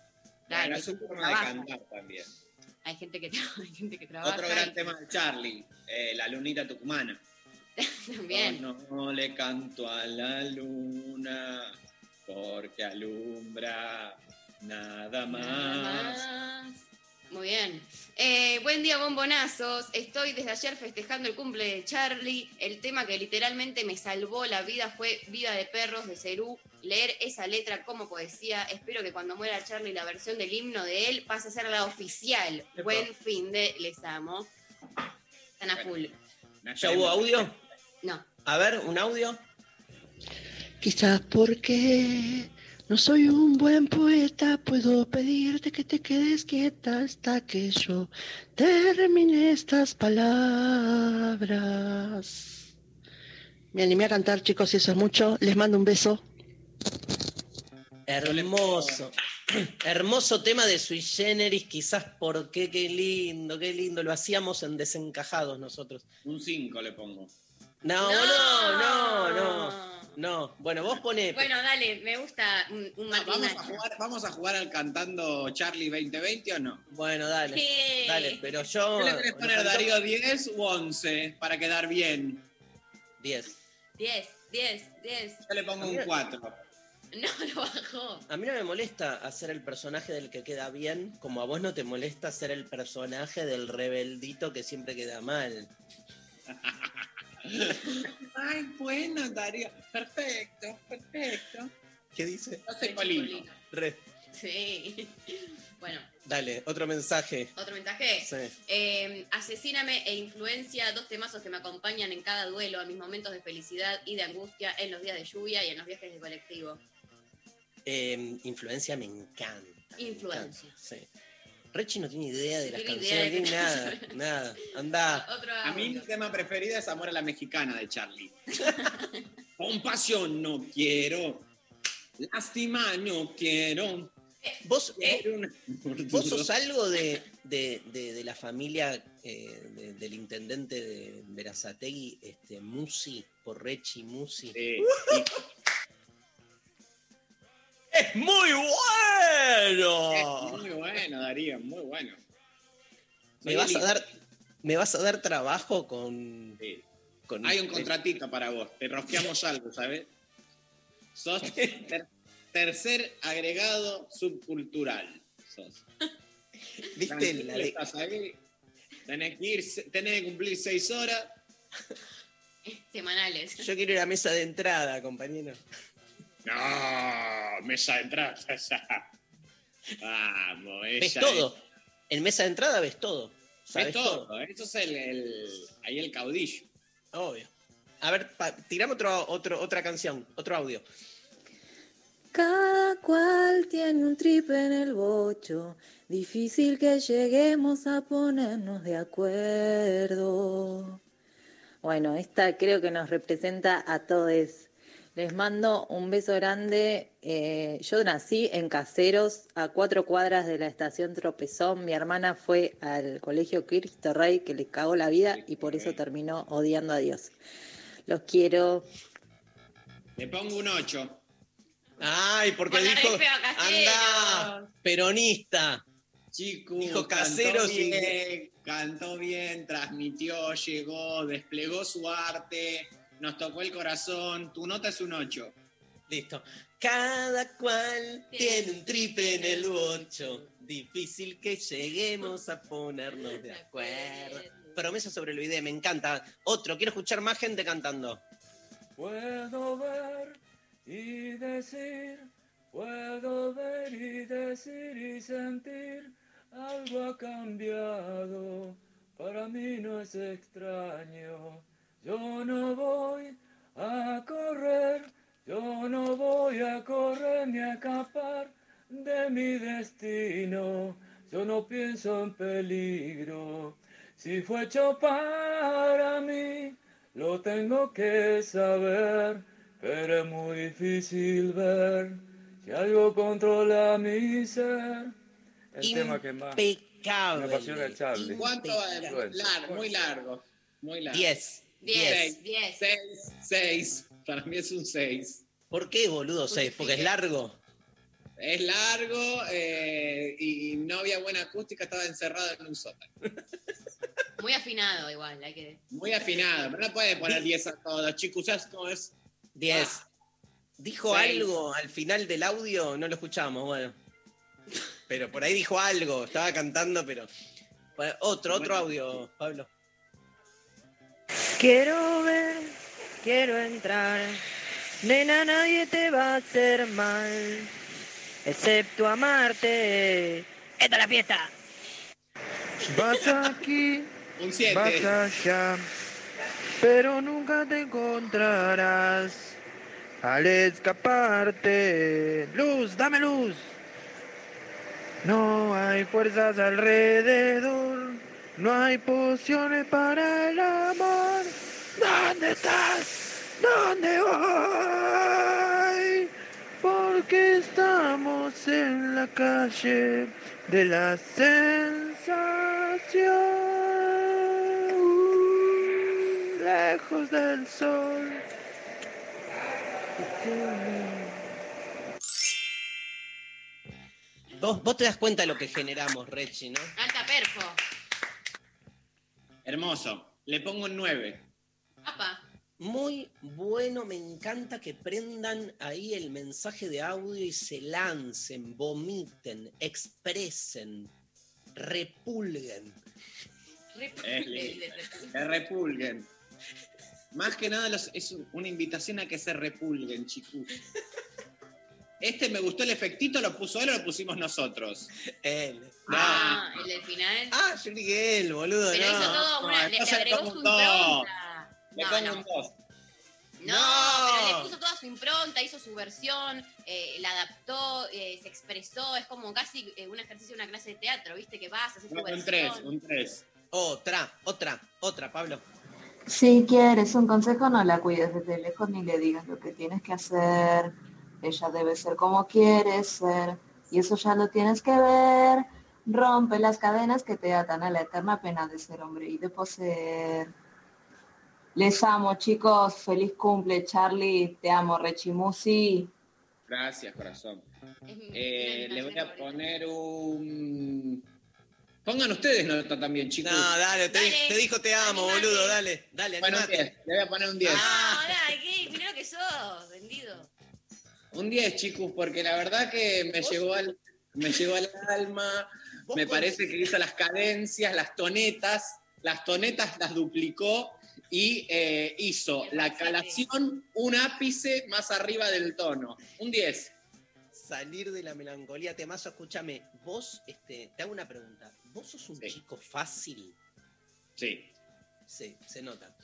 claro, Bueno, hay es un forma de cantar también. hay gente que, tra- hay gente que trabaja Otro gran tema de Charlie, eh, la lunita tucumana. también. No, no le canto a la luna porque alumbra nada más. Nada más. Muy bien. Eh, buen día, bombonazos. Estoy desde ayer festejando el cumple de Charlie. El tema que literalmente me salvó la vida fue Vida de Perros de Cerú. Leer esa letra como poesía. Espero que cuando muera Charlie la versión del himno de él pase a ser la oficial. Epa. Buen fin de Les Amo. Están a full. ¿Ya hubo audio? No. A ver, un audio. Quizás porque no soy un buen poeta, puedo pedirte que te quedes quieta hasta que yo termine estas palabras. Me animé a cantar, chicos, y eso es mucho. Les mando un beso. Hermoso. Hermoso tema de Sui Generis, quizás porque qué lindo, qué lindo. Lo hacíamos en desencajados nosotros. Un 5 le pongo. No, no, no, no. No, bueno, vos ponés. Bueno, dale, me gusta un, un Ah, ¿Vamos, a jugar, ¿Vamos a jugar al cantando Charlie 2020 o no? Bueno, dale. Sí. Dale, pero yo. ¿Qué le querés poner, Darío? ¿10 u 11 para quedar bien? 10. 10, 10, 10. Yo le pongo un Mira. 4. No, lo bajó. A mí no me molesta hacer el personaje del que queda bien, como a vos no te molesta ser el personaje del rebeldito que siempre queda mal. Ay, bueno, Darío. Perfecto, perfecto. ¿Qué dice? Yo soy Colino. Re. Sí. Bueno, Dale, otro mensaje. otro mensaje. Sí. Eh, asesíname e influencia, dos temazos que me acompañan en cada duelo, a mis momentos de felicidad y de angustia, en los días de lluvia y en los viajes de colectivo. Eh, influencia me encanta. me Influencia. encanta, Sí. Rechi no tiene idea de No las tiene canciones, ni nada, nada. Anda. Otro A mí mi tema preferido es Amor a la Mexicana de Charlie. Compasión no quiero. Lástima no quiero. ¿Vos, Quiero una- vos sos algo de, de- de- de la familia eh, de- del intendente de Verazategui, este, Musi, por Rechi Musi? Sí. ¡Es muy bueno! Muy bueno, Darío, muy bueno. ¿Me vas, a dar, ¿Me vas a dar trabajo con...? Sí. con Hay un este- contratito para vos, te rosqueamos algo, ¿sabes? Sos ter- tercer agregado subcultural. Sos. ¿Viste? Tranquilo, La de- estás ahí, tenés que, ir, tenés que cumplir seis horas. Semanales. Yo quiero ir a mesa de entrada, compañero. No, mesa de entrada. Vamos, ella Ves es- todo. En mesa de entrada ves todo. Ves todo. todo. Eso es el, el- ahí el caudillo. Obvio. A ver, pa- tirame otro, otro, otra canción, otro audio. Cada cual tiene un trip en el bocho, difícil que lleguemos a ponernos de acuerdo. Bueno, esta creo que nos representa a todos. Les mando un beso grande. Eh, yo nací en Caseros, a cuatro cuadras de la estación Tropezón. Mi hermana fue al colegio Cristo Rey, que le cagó la vida y por eso terminó odiando a Dios. Los quiero. Le pongo un 8. Ay, porque Con dijo, anda, peronista. Chico, Dijo cantó caseros y- bien, cantó bien, transmitió, llegó, desplegó su arte, nos tocó el corazón. Tu nota es un 8. Listo. Cada cual tiene un tripe en el bocho. Difícil que lleguemos a ponernos de acuerdo. Promesa sobre el video, me encanta. Otro, quiero escuchar más gente cantando. Puedo ver y decir, puedo ver y decir y sentir, algo ha cambiado, para mí no es extraño. Yo no voy a correr, yo no voy a correr ni a escapar de mi destino, yo no pienso en peligro. Si fue hecho para mí, lo tengo que saber, pero es muy difícil ver si algo controla mi ser. El tema que más me Impecable. apasiona el Charlie. ¿Cuánto? Largo, muy largo. Muy largo. 10. 10, 10. 6, 6. Para mí es un 6. ¿Por qué, boludo? 6? Porque es largo. Es largo eh, y no había buena acústica, estaba encerrado en un sótano. Muy afinado igual, hay que... Muy afinado, pero no puede poner 10 a todos. Chicos, ¿sabes cómo es? 10. Dijo Seis. algo al final del audio, no lo escuchamos, bueno. Pero por ahí dijo algo, estaba cantando, pero. Otro, otro audio, Pablo. Quiero ver, quiero entrar. Nena, nadie te va a hacer mal, excepto amarte. Esta es la fiesta. Vas aquí, Un 7. vas allá, pero nunca te encontrarás. Al escaparte, luz, dame luz. No hay fuerzas alrededor, no hay pociones para el amor. ¿Dónde estás? ¿Dónde voy? Porque estamos en la calle de la sensación, uh, lejos del sol. Vos, vos te das cuenta de lo que generamos, Rechi, ¿no? Alta perfo. Hermoso. Le pongo un 9. Apa. Muy bueno, me encanta que prendan ahí el mensaje de audio y se lancen, vomiten, expresen, repulguen. Es lindo. Que repulguen. Más que nada los- es un- una invitación a que se repulguen, chicos. Este me gustó el efectito, ¿lo puso él o lo pusimos nosotros? Él. Ah, el del final. Ah, yo que él, boludo. Pero no. hizo todo una, le, agregó su dos. impronta. Le No, pongo no. un 2. No, pero le puso toda su impronta, hizo su versión, eh, la adaptó, eh, se expresó, es como casi eh, un ejercicio de una clase de teatro, ¿viste? Que vas, haces tu un versión. 3, un 3. Otra, otra, otra, Pablo. Si quieres un consejo, no la cuides desde lejos ni le digas lo que tienes que hacer. Ella debe ser como quieres ser. Y eso ya lo tienes que ver. Rompe las cadenas que te atan a la eterna pena de ser hombre y de poseer. Les amo, chicos. Feliz cumple, Charlie. Te amo, Rechimusi. Gracias, corazón. Eh, le voy a poner un. Pongan usteres nota también, chicos. No, dale, te, Dale, te dijo te amo, animate. boludo, dale, dale, Bueno, un animate. 10. Le voy a poner un 10. favoritas. No, dale, ¿qué? Lo que sos, vendido. Un 10, chicos, porque la verdad que me llegó al, me llegó al alma. Me parece que hizo las cadencias, las tonetas. Las tonetas las duplicó y eh, hizo la calación un ápice más arriba del tono. Un 10. Salir de la melancolía, temazo, escúchame, vos, este, te hago una pregunta. ¿Vos sos un Sí. chico fácil? Sí, Sí, se nota.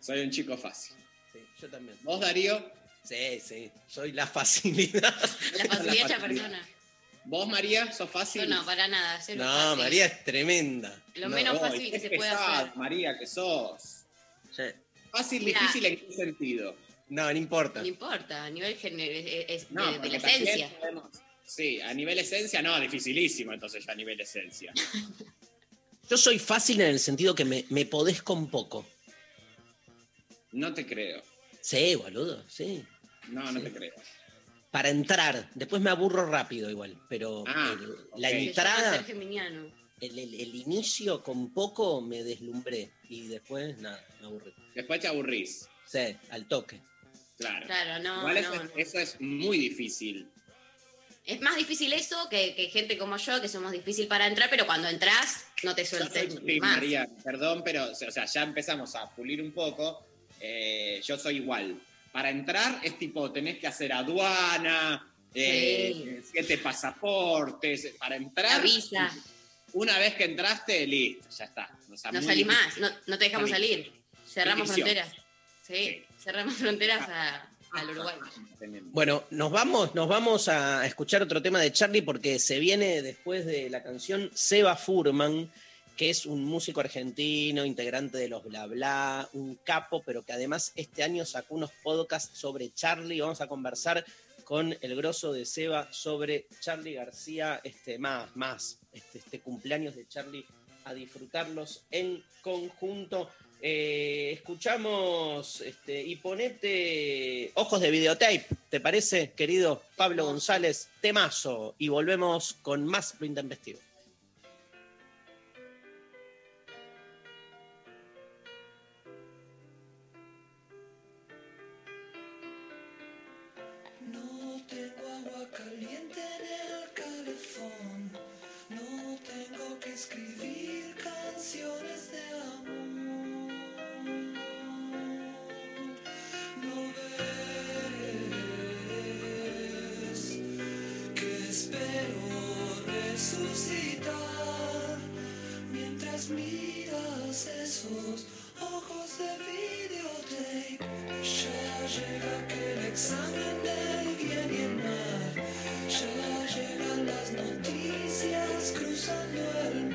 soy un chico fácil. Sí, yo también. ¿Vos, Darío? Sí, sí, soy la facilidad. La facilidad hecha facilidad. persona. ¿Vos, María, sos fácil? Yo no, para nada. No, fácil. María es tremenda. Lo No, menos fácil que se puede hacer. María, que sos. sí. Fácil, Mirá. difícil, ¿en qué sentido? No, no importa. No importa, a nivel es, No, de, de porque la también esencia. podemos- Sí, a nivel esencia, no, dificilísimo, entonces ya a nivel esencia. Yo soy fácil en el sentido que me, me podés con poco. No te creo. Sí, boludo, sí. No, no Sí. te creo. Para entrar, después me aburro rápido igual, pero Ah, el- ok. la entrada, el, el- el inicio con poco me deslumbré y después nada, me aburrí. Después te aburrís. Sí, al toque. Claro. Claro, no, Igual eso, no, es, no. eso es muy difícil. Es más difícil eso que, que gente como yo, que somos difícil para entrar, pero cuando entras no te sueltes sí, más. María, perdón, pero o sea, ya empezamos a pulir un poco. Eh, yo soy igual. Para entrar es tipo, tenés que hacer aduana, eh, siete pasaportes. Para entrar, La visa. una vez que entraste, listo, ya está. O sea, No salí difícil. más, no, no te dejamos salir. Cerramos fronteras. Sí, cerramos fronteras a- al Uruguay. Bueno, nos vamos, nos vamos a escuchar otro tema de Charlie porque se viene después de la canción Seba Furman, que es un músico argentino, integrante de los Bla Bla, un capo, pero que además este año sacó unos podcasts sobre Charlie. Vamos a conversar con el grosso de Seba sobre Charlie García, este, más, más, este, este cumpleaños de Charlie, a disfrutarlos en conjunto. Eh, escuchamos este, y ponete ojos de videotape, ¿te parece, querido Pablo González? Temazo. Y volvemos con más Lo Intempestivo. Escribir canciones de amor. No ves que espero resucitar mientras miras esos ojos de videotape. Ya llega aquel examen del bien y el mal. Ya llegan las noticias cruzando el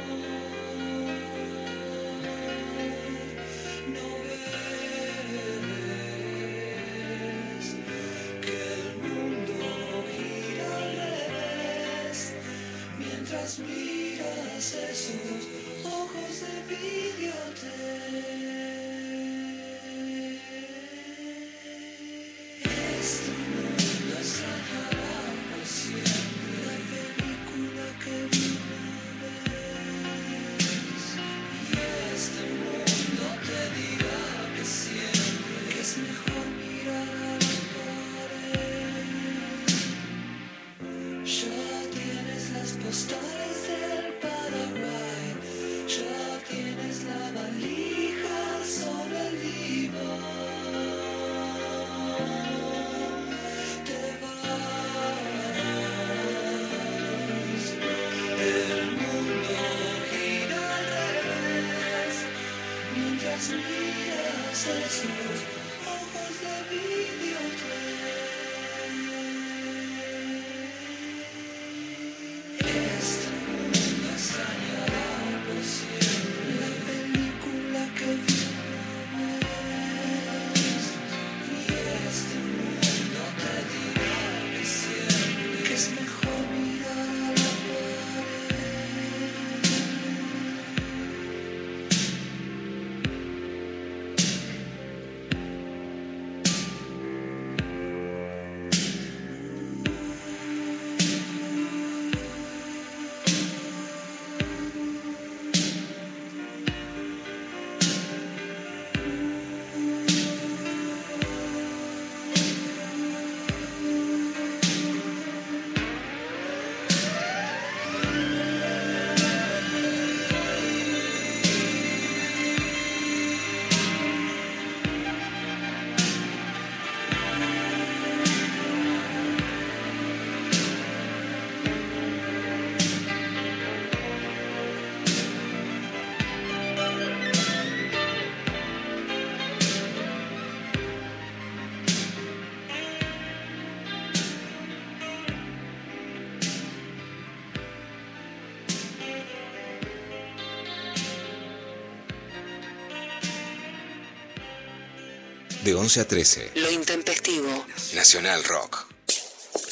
De 11 a 13. Lo intempestivo. Nacional Rock.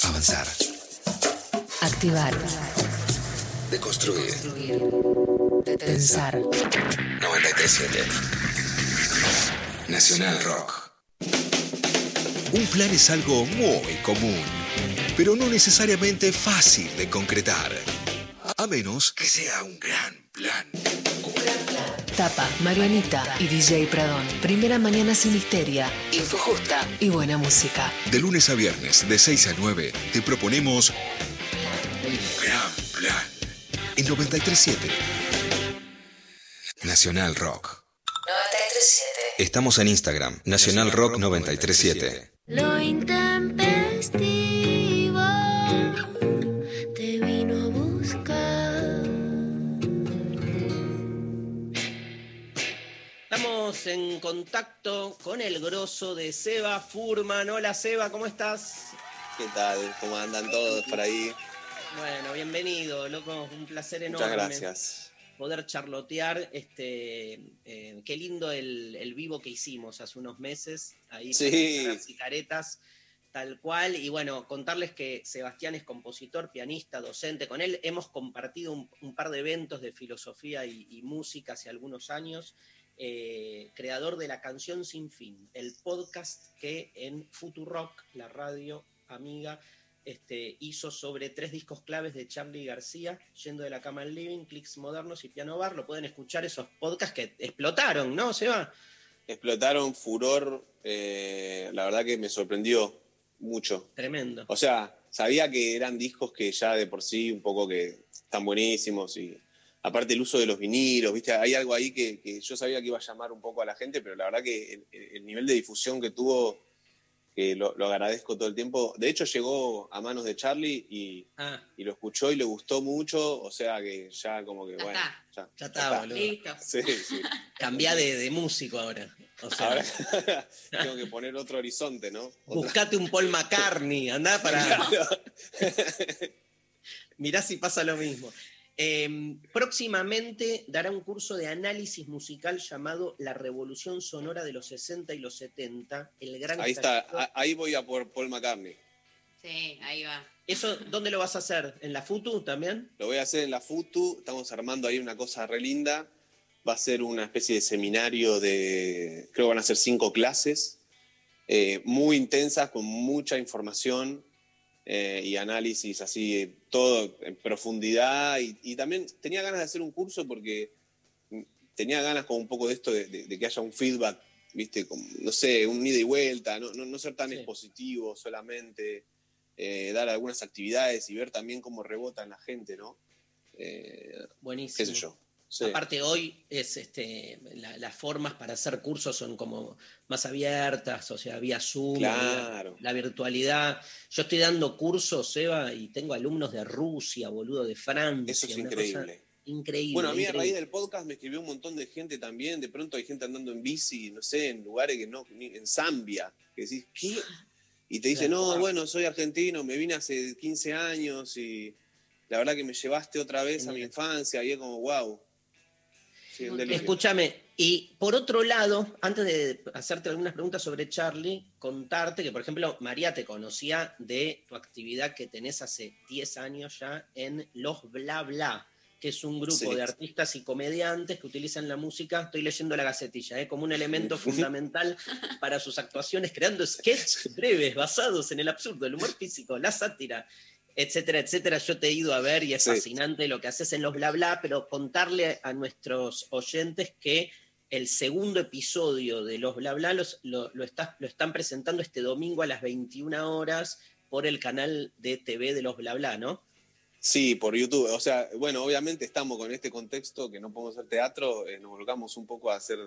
Avanzar. Activar. Deconstruir. Pensar. 937. Nacional Rock. Un plan es algo muy común, pero no necesariamente fácil de concretar. A menos que sea un gran plan. Tapa, Marianita y DJ Pradón. Primera mañana sin histeria, info justa y buena música. De lunes a viernes, de 6 a 9, te proponemos un gran plan. En 937. Nacional Rock. 937. Estamos en Instagram, Nacional Rock 937. Grosso de Seba Furman. Hola Seba, ¿cómo estás? ¿Qué tal? ¿Cómo andan todos por ahí? Bueno, bienvenido, loco. Un placer enorme. Muchas gracias. Poder charlotear, este, eh, qué lindo el, el vivo que hicimos hace unos meses, ahí Sí. con y caretas, tal cual. Y bueno, contarles que Sebastián es compositor, pianista, docente. Con él hemos compartido un, un par de eventos de filosofía y, y música hace algunos años. Eh, creador de La Canción Sin Fin, el podcast que en Futurock, la radio amiga, este, hizo sobre tres discos claves de Charlie García, Yendo de la cama al living, Clicks modernos y Piano Bar. Lo pueden escuchar esos podcasts que explotaron, ¿no, Seba? Explotaron furor, eh, la verdad que me sorprendió mucho. Tremendo. O sea, sabía que eran discos que ya de por sí un poco que están buenísimos y aparte el uso de los vinilos, ¿viste? Hay algo ahí que, que yo sabía que iba a llamar un poco a la gente, pero la verdad que el, el nivel de difusión que tuvo, que lo, lo agradezco todo el tiempo. De hecho, llegó a manos de Charlie y, Ah, y lo escuchó y le gustó mucho, o sea que ya como que, bueno, ya, ya está, boludo. Listo. Sí, sí. Cambiá de, de músico ahora. O sea, Ahora tengo que poner otro horizonte, ¿no? Otra- buscate un Paul McCartney, andá para. Mirá si pasa lo mismo. Eh, próximamente dará un curso de análisis musical llamado La Revolución Sonora de los 60 y los 70. El gran Ahí está, ahí voy a por Paul McCartney. Sí, ahí va. ¿Eso dónde lo vas a hacer? ¿En la FUTU también? Lo voy a hacer en la FUTU, estamos armando ahí una cosa re linda. Va a ser una especie de seminario de, creo que van a ser cinco clases, eh, muy intensas, con mucha información eh, y análisis así, eh, todo en profundidad. Y, y también tenía ganas de hacer un curso porque tenía ganas como un poco de esto, de, de- de que haya un feedback, ¿viste? Como, no sé, un ida y vuelta, no, no- no ser tan expositivo solamente, eh, dar algunas actividades y ver también cómo rebota en la gente, ¿no? Eh, Buenísimo. qué sé yo. Sí. Aparte hoy es este, la- las formas para hacer cursos son como más abiertas, o sea, vía Zoom, Claro. la, la virtualidad. Yo estoy dando cursos, Eva, y tengo alumnos de Rusia, boludo, de Francia. Eso es increíble. Increíble. Bueno, a mí a increíble. raíz del podcast me escribió un montón de gente también. De pronto hay gente andando en bici, no sé, en lugares que no, en Zambia, que decís, ¿qué? Y te dice, no, bueno, soy argentino, me vine hace 15 años y la verdad que me llevaste otra vez a mi infancia y es como, wow. Sí. Escúchame, y por otro lado, antes de hacerte algunas preguntas sobre Charlie, contarte que, por ejemplo, María te conocía de tu actividad que tenés hace 10 años ya en Los Bla Bla, que es un grupo Sí. de artistas y comediantes que utilizan la música, estoy leyendo la gacetilla, ¿eh? como un elemento fundamental para sus actuaciones, creando sketches breves basados en el absurdo, el humor físico, la sátira, etcétera, etcétera. Yo te he ido a ver y es Sí. fascinante lo que haces en los bla bla, pero contarle a nuestros oyentes que el segundo episodio de los bla bla los- lo, lo están presentando este domingo a las 21 horas por el canal de TV de los bla bla, ¿no? Sí, por YouTube. O sea, bueno, obviamente estamos con este contexto que no podemos hacer teatro, eh, nos volcamos un poco a hacer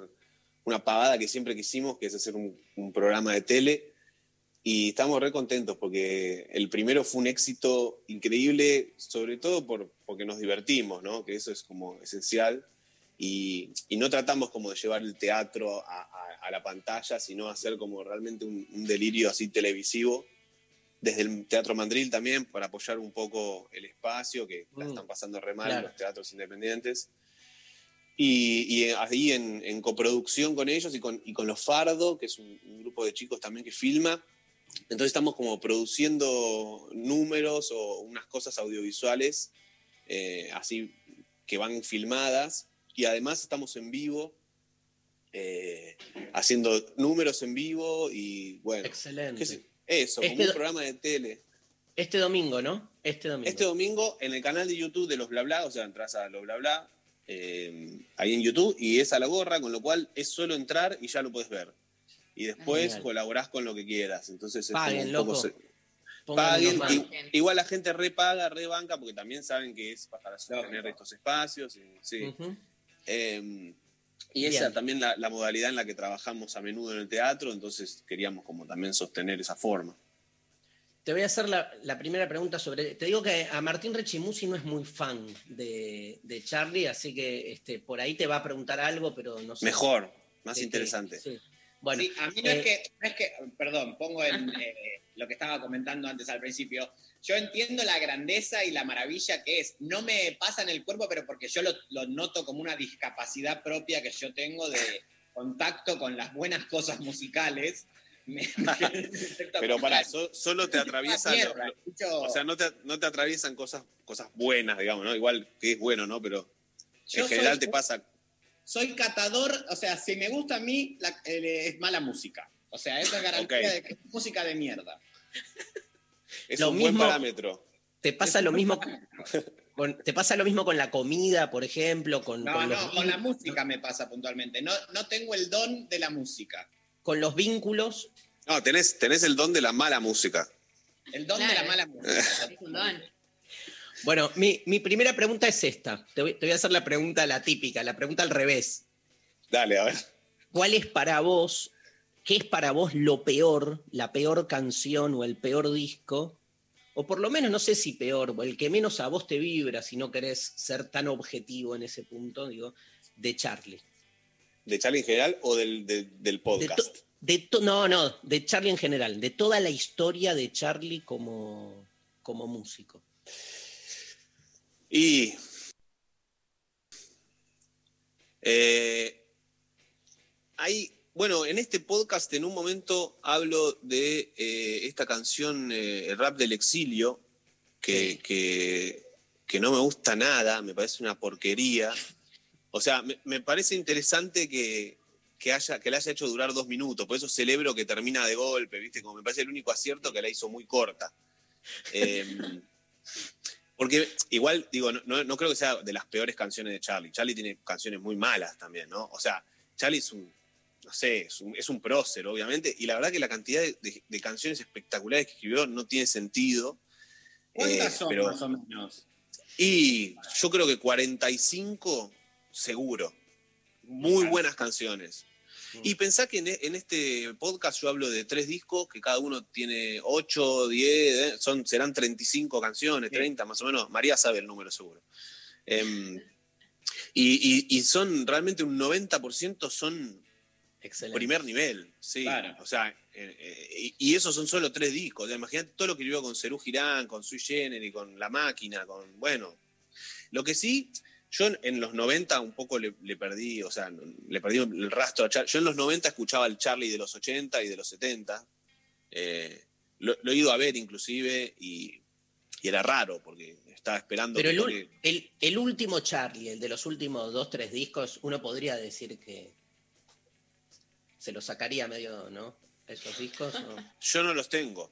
una pavada que siempre quisimos, que es hacer un, un programa de tele. Y estamos re contentos porque el primero fue un éxito increíble, sobre todo por, porque nos divertimos, ¿no? Que eso es como esencial. Y, y no tratamos como de llevar el teatro a, a- a la pantalla, sino hacer como realmente un, un delirio así televisivo desde el Teatro Mandril también para apoyar un poco el espacio, que la Mm, están pasando re mal claro. los teatros independientes. Y, y ahí en, en coproducción con ellos y con, y con Los Fardo, que es un, un grupo de chicos también que filma. Entonces estamos como produciendo números o unas cosas audiovisuales eh, así que van filmadas y además estamos en vivo eh, haciendo números en vivo y bueno. Excelente. Eso, como Este un do- programa de tele. Este domingo, ¿no? Este domingo. Este domingo en el canal de YouTube de los bla bla, o sea, entras a los bla bla, eh, ahí en YouTube, y es a la gorra, con lo cual es solo entrar y ya lo puedes ver. Y después Genial. colaborás con lo que quieras. Entonces es Paguen, un loco. poco Paguen. más. igual la gente repaga, rebanca, porque también saben que es para sostener estos espacios. y- sí. Eh, y esa Bien. también la, la modalidad en la que trabajamos a menudo en el teatro, entonces queríamos como también sostener esa forma. Te voy a hacer la, la primera pregunta sobre. Te digo que a Martín Rechimusi no es muy fan de, de Charlie, así que este, por ahí te va a preguntar algo, pero no sé. Mejor, más de interesante. Sí. Bueno, Sí, a mí no, eh, es que, no es que, perdón, pongo en eh, lo que estaba comentando antes al principio. Yo entiendo la grandeza y la maravilla que es. No me pasa en el cuerpo, pero porque yo lo, lo noto como una discapacidad propia que yo tengo de contacto con las buenas cosas musicales. Pero para solo te atraviesan. Mierda, lo- escucho- o sea, no te, no te atraviesan cosas, cosas buenas, digamos, ¿no? Igual que es bueno, ¿no? Pero Yo en general soy- te pasa. Soy catador, o sea, si me gusta a mí, la- eh, es mala música. O sea, esa es garantía de que es música de mierda. Es Lo un buen mismo- parámetro. te pasa lo mismo. Con, te pasa lo mismo con la comida, por ejemplo, con, No, con no, los, con la música me pasa puntualmente. No, no tengo el don de la música. con los vínculos. No, tenés, tenés el don de la mala música. El don de la mala música. Es un don. Bueno, mi, mi primera pregunta es esta. Te voy, te voy a hacer la pregunta, la típica, la pregunta al revés. Dale, a ver. ¿Cuál es para vos, qué es para vos lo peor, la peor canción o el peor disco? O por lo menos, no sé si peor, o el que menos a vos te vibra, si no querés ser tan objetivo en ese punto, digo, de Charlie. ¿De Charlie en general o del, del- De podcast? to- de to- no, no, de Charlie en general, de toda la historia de Charlie como, como músico. Y. eh, hay. Bueno, en este podcast en un momento hablo de eh, esta canción, eh, el rap del exilio, que, que, que no me gusta nada, me parece una porquería. O sea, me, me parece interesante que, que, haya, que la haya hecho durar dos minutos, por eso celebro que termina de golpe, ¿viste? Como me parece el único acierto que la hizo muy corta. Porque igual, digo, no, no- no creo que sea de las peores canciones de Charlie. Charlie tiene canciones muy malas también, ¿no? O sea, Charlie es un, no sé, es un, es un prócer, obviamente, y la verdad que la cantidad de, de- de canciones espectaculares que escribió no tiene sentido. ¿Cuántas Eh, son pero- más o menos? Y yo creo que 45 seguro. Muy buenas canciones. Y pensá que en, e- en este podcast yo hablo de tres discos, que cada uno tiene 8, 10, eh, son, serán 35 canciones, 30 más o menos. María sabe el número seguro. Em, Y, y- y son realmente un 90% son Excelente. primer nivel, sí. Claro. O sea, eh, eh, y, y esos son solo tres discos. O sea, imagínate todo lo que vivió con Cerú Girán, con Sui Generis, con La Máquina, con. Bueno. Lo que sí, yo en, los 90 un poco le, le perdí, o sea, le perdí el rastro a Charlie. Yo en los 90 escuchaba al Charlie de los 80 y de los 70. Eh, lo, lo he ido a ver inclusive y, y era raro porque estaba esperando Pero que el, toque- el- el último Charlie, el de los últimos dos, tres discos, uno podría decir que se lo sacaría medio, ¿no? Esos discos, ¿no? Yo no los tengo.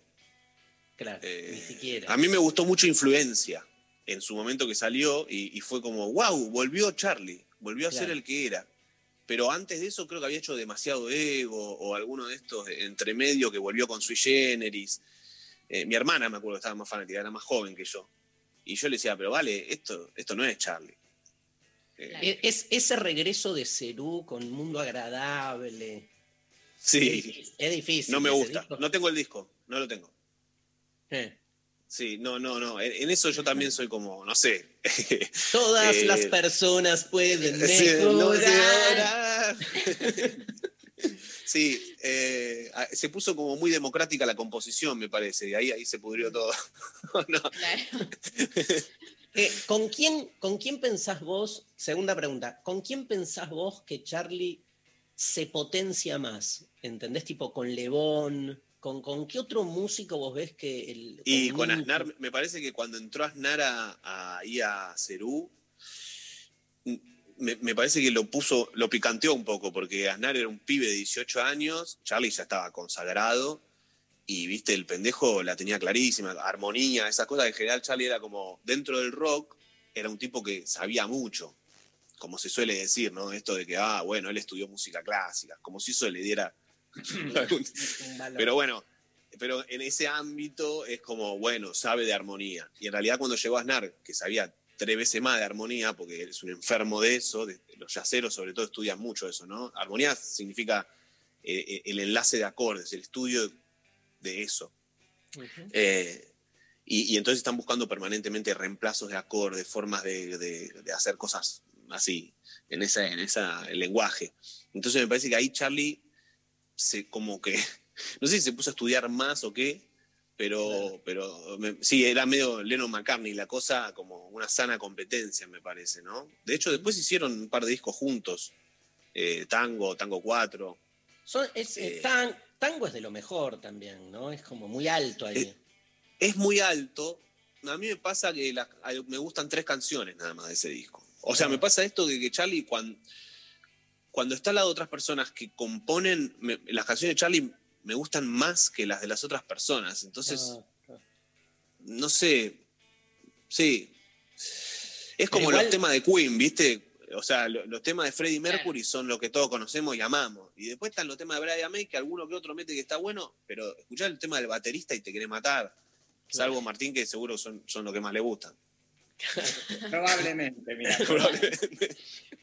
Claro, Eh, ni siquiera. A mí me gustó mucho Influencia en su momento que salió y, y fue como, wow, volvió Charlie, volvió a ser el que era. Pero antes de eso creo que había hecho demasiado ego o alguno de estos de- entre medio que volvió con Sui Generis. Eh, mi hermana me acuerdo que estaba más fanática, era más joven que yo. Y yo le decía, pero vale, esto, esto no es Charlie. Eh, E- Es, ese regreso de Cerú con Mundo Agradable. sí, Es difícil. no me gusta. disco. No tengo el disco, no lo tengo. Eh. Sí, no, no, no. En, eso yo también soy como, no sé. Todas Eh, las personas pueden mejorar. Sí, eh, se puso como muy democrática la composición, me parece, y ahí, ahí se pudrió todo. No. Eh, ¿con, quién, ¿Con quién pensás vos? Segunda pregunta. ¿Con quién pensás vos que Charlie se potencia más? ¿Entendés? Tipo con Lebón. ¿Con, con qué otro músico vos ves que el. Y con Nico? Aznar, me parece que cuando entró Aznar a, a- ahí a Cerú, me, me parece que lo puso, lo picanteó un poco, porque Aznar era un pibe de 18 años, Charlie ya estaba consagrado, y viste, el pendejo la tenía clarísima, armonía, esas cosas. En general, Charlie era como, dentro del rock, era un tipo que sabía mucho, como se suele decir, ¿no? Esto de que, ah, bueno, él estudió música clásica, como si eso le diera. pero bueno, pero en ese ámbito es como, bueno, sabe de armonía. Y en realidad cuando llegó Aznar, que sabía tres veces más de armonía, porque es un enfermo de eso, de- los yaceros sobre todo estudian mucho eso, ¿no? Armonía significa eh, eh, el enlace de acordes, el estudio de eso. Eh, y, y entonces están buscando permanentemente reemplazos de acordes, formas de, de- de hacer cosas así, en ese en esa, el lenguaje. Entonces me parece que ahí Charlie se como que, no sé si se puso a estudiar más o qué, pero, pero me- sí, era medio Lennon McCartney, la cosa como una sana competencia, me parece, ¿no? De hecho, después hicieron un par de discos juntos, eh, Tango, Tango 4. Son- es, eh, Eh. tan- tango es de lo mejor también, ¿no? Es como muy alto ahí. es muy alto. A mí me pasa que la- me gustan tres canciones nada más de ese disco. O sea, me pasa esto de que Charlie, cuando, cuando está al lado de otras personas que componen, me- las canciones de Charlie me gustan más que las de las otras personas. Entonces, Ah, no sé. Sí. Es como igual- los temas de Queen, ¿viste? O sea, lo- los temas de Freddie Mercury son lo que todos conocemos y amamos. Y después están los temas de Brian May, que alguno que otro mete que está bueno, pero escuchar el tema del baterista y te querés matar. Salvo Martín, que seguro son, son lo que más le gustan. Probablemente, mira.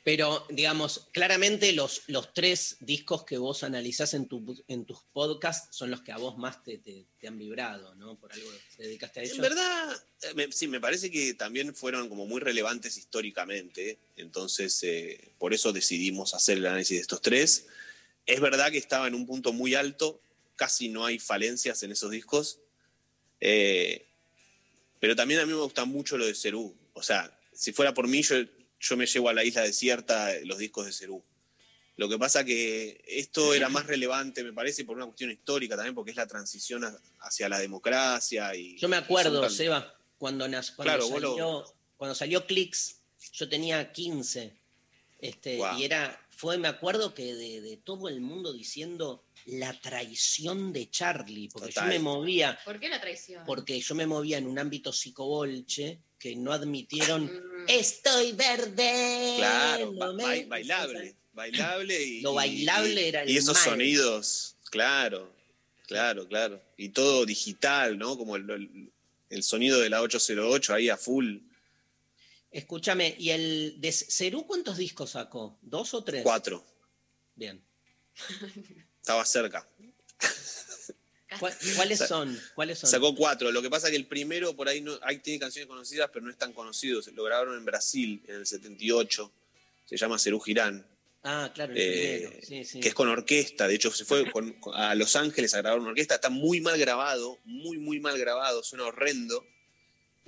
Pero, digamos, claramente los, los tres discos que vos analizás en, tu, en tus podcasts son los que a vos más te, te- te han vibrado, ¿no? Por algo que te dedicaste a ellos. En verdad, eh, me- sí, me parece que también fueron como muy relevantes históricamente, entonces eh, por eso decidimos hacer el análisis de estos tres. Es verdad que estaba en un punto muy alto, casi no hay falencias en esos discos, eh, pero también a mí me gusta mucho lo de Cerú. O sea, si fuera por mí, yo, yo me llevo a la isla desierta eh, los discos de Cerú. Lo que pasa que esto era más relevante, me parece, por una cuestión histórica también, porque es la transición a- hacia la democracia. Y, Yo me acuerdo, tan- Seba, cuando, nas- cuando Claro, lo- salió, cuando salió Clicks, yo tenía 15. Este, Wow. Y era, fue, me acuerdo que de, de todo el mundo diciendo la traición de Charlie, porque Total. yo me movía, ¿Por qué la traición? porque yo me movía en un ámbito psicobolche que no admitieron Mm. estoy verde. Claro, no ba- me- ba- bailable, bailable y, Lo bailable y- era el y esos mal. sonidos, claro, claro, claro, y todo digital, ¿no? Como el, el- el sonido de la 808 ahí a full, Escúchame, ¿y el de Cerú cuántos discos sacó? ¿Dos o tres? cuatro, Bien. estaba cerca. ¿Cuál- ¿Cuáles son? ¿Cuáles son? Sacó cuatro, lo que pasa que el primero por ahí no, ahí tiene canciones conocidas, pero no es tan conocido, lo grabaron en Brasil en el 78. se llama Cerú Girán, Ah, claro, el eh, primero. Sí, sí. que es con orquesta. De hecho, se fue con- a Los Ángeles a grabar una orquesta. Está muy mal grabado, muy, muy mal grabado, suena horrendo.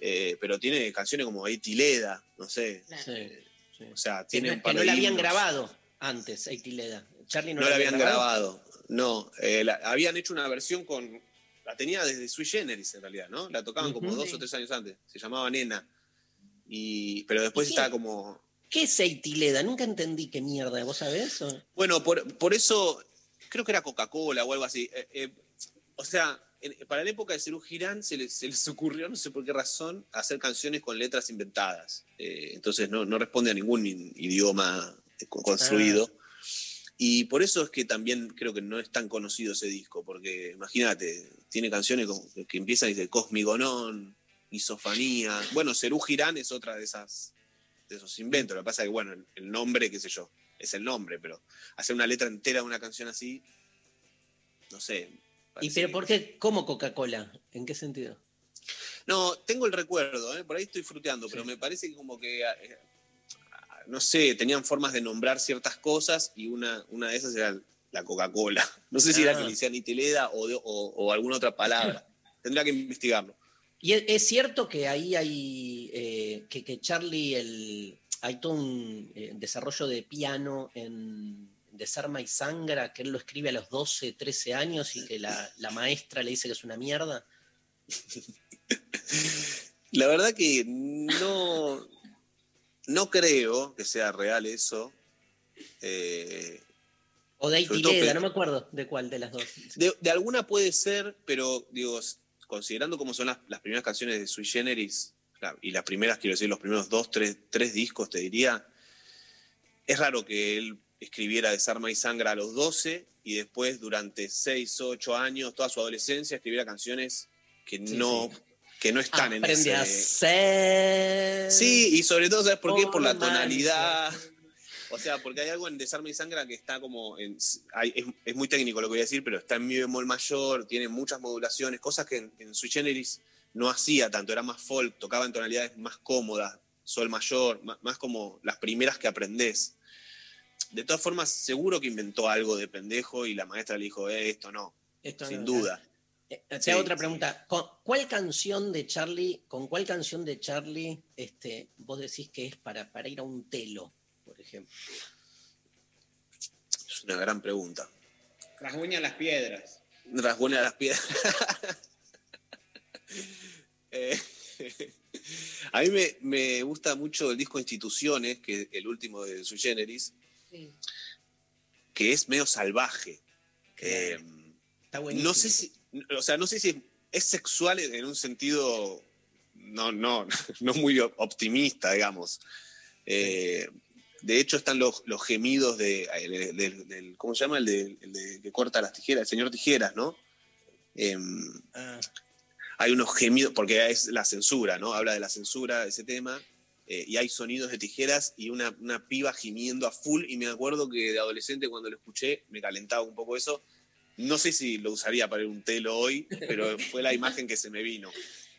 eh, pero tiene canciones como Eitileda, no sé. Sí, sí. O sea, Que tiene no, un que no de la habían grabado antes, Eitileda. Charlie no, No la habían grabado. No, eh, la- habían hecho una versión con. La tenía desde Sui Generis en realidad, ¿no? La tocaban como dos Sí. o tres años antes. Se llamaba Nena. Y, pero después ¿Y estaba como. ¿Qué es Eitileda? Nunca entendí qué mierda, ¿vos sabés? o? Bueno, por, por eso creo que era Coca-Cola o algo así. Eh, eh, o sea, en- para la época de Cerú Girán se les, se les ocurrió, no sé por qué razón, hacer canciones con letras inventadas. Eh, entonces no, no responde a ningún idioma co- construido. Y por eso es que también creo que no es tan conocido ese disco, porque imagínate, tiene canciones que empiezan y dice Cosmigonón, Isofanía. Bueno, Cerú Girán es otra de esas de esos inventos. Lo que pasa es que, bueno, el, nombre, qué sé yo, es el nombre, pero hacer una letra entera de una canción así, no sé. ¿Y pero por qué? ¿Cómo Coca-Cola? ¿En qué sentido? No, tengo el recuerdo, ¿eh? por ahí estoy fruteando, pero me parece que como que, eh, no sé, tenían formas de nombrar ciertas cosas y una, una de esas era la Coca-Cola. No sé si era Ah. que le decían Itileda o, de- o, o alguna otra palabra. Tendría que investigarlo. Y es, es cierto que ahí hay, eh, que, que Charlie, el, hay todo un eh, desarrollo de piano en Desarma y Sangra, que él lo escribe a los 12, 13 años y que la, la maestra le dice que es una mierda. La verdad que no, no creo que sea real eso. Eh, O de que- no me acuerdo de cuál de las dos. De, de alguna puede ser, pero digo, considerando cómo son las, las primeras canciones de Sui Generis, y las primeras, quiero decir, los primeros dos, tres, tres discos, te diría, es raro que él escribiera Desarma y Sangra a los 12 y después durante 6, 8 años, toda su adolescencia, escribiera canciones que Sí, no, Que no están en Aprende a ese... ser. Sí, y sobre todo, ¿sabes por qué? Por la tonalidad. O sea, porque hay algo en Desarme y Sangra que está como. En, hay- es, es muy técnico lo que voy a decir, pero está en mi bemol mayor, tiene muchas modulaciones, cosas que en, en Sui Generis no hacía tanto, era más folk, tocaba en tonalidades más cómodas, sol mayor, más, más como las primeras que aprendés. De todas formas, seguro que inventó algo de pendejo y la maestra le dijo, eh, esto no, Esto sin no, duda. Eh, Te Sí, hago otra sí. pregunta. ¿Con cuál canción de Charlie, con cuál canción de Charlie este, vos decís que es para, para ir a un telo, por ejemplo? Es una gran pregunta. Rasguña las piedras. Rasguña las piedras. Eh, a mí me, me gusta mucho el disco Instituciones, que es el último de Sui Generis, que es medio salvaje. Eh, Está buenísimo. no sé si, o sea, no sé si es sexual en un sentido no, no, no muy optimista, digamos. Eh, de hecho, están los, los gemidos de, del- ¿cómo se llama? El, de, el de que corta las tijeras, el señor Tijeras, ¿no? Em, Ah, hay unos gemidos, porque es la censura, ¿no? Habla de la censura, ese tema, eh, y hay sonidos de tijeras y una, una piba gimiendo a full, y me acuerdo que de adolescente cuando lo escuché me calentaba un poco eso. No sé si lo usaría para un telo hoy, pero fue la imagen que se me vino.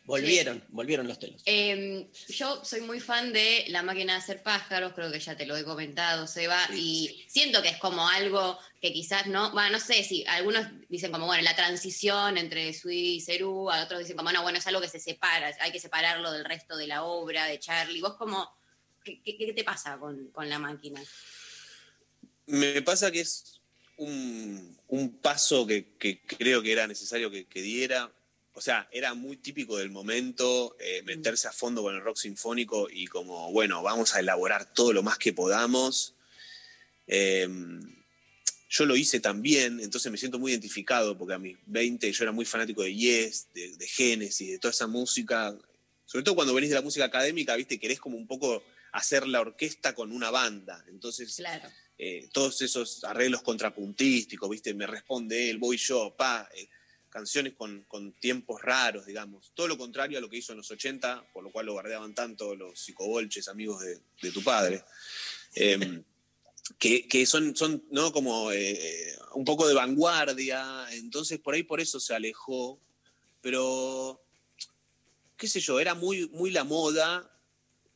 volvieron, volvieron los telos. Eh, yo soy muy fan de La máquina de hacer pájaros, creo que ya te lo he comentado, Seba, y siento que es como algo que quizás no, bueno, no sé si algunos dicen como, bueno, la transición entre Sui y Cerú, a otros dicen como, no, bueno, es algo que se separa, hay que separarlo del resto de la obra de Charlie. ¿Vos como, qué, qué- qué te pasa con, con la máquina? Me pasa que es un, un paso que, que creo que era necesario que, que diera. O sea, era muy típico del momento eh, meterse a fondo con el rock sinfónico y como, bueno, vamos a elaborar todo lo más que podamos. Eh, yo lo hice también, entonces me siento muy identificado porque a mis 20 yo era muy fanático de Yes, de, de Genesis, de toda esa música. Sobre todo cuando venís de la música académica, viste, querés como un poco hacer la orquesta con una banda. Entonces, Claro. eh, todos esos arreglos contrapuntísticos, ¿viste? Me responde él, voy yo, pa, eh, canciones con, con tiempos raros, digamos. Todo lo contrario a lo que hizo en los 80, por lo cual lo bardeaban tanto los psicobolches, amigos de, de tu padre. Eh, que, que son, son ¿no? como eh, un poco de vanguardia, entonces por ahí por eso se alejó, pero qué sé yo, era muy, muy la moda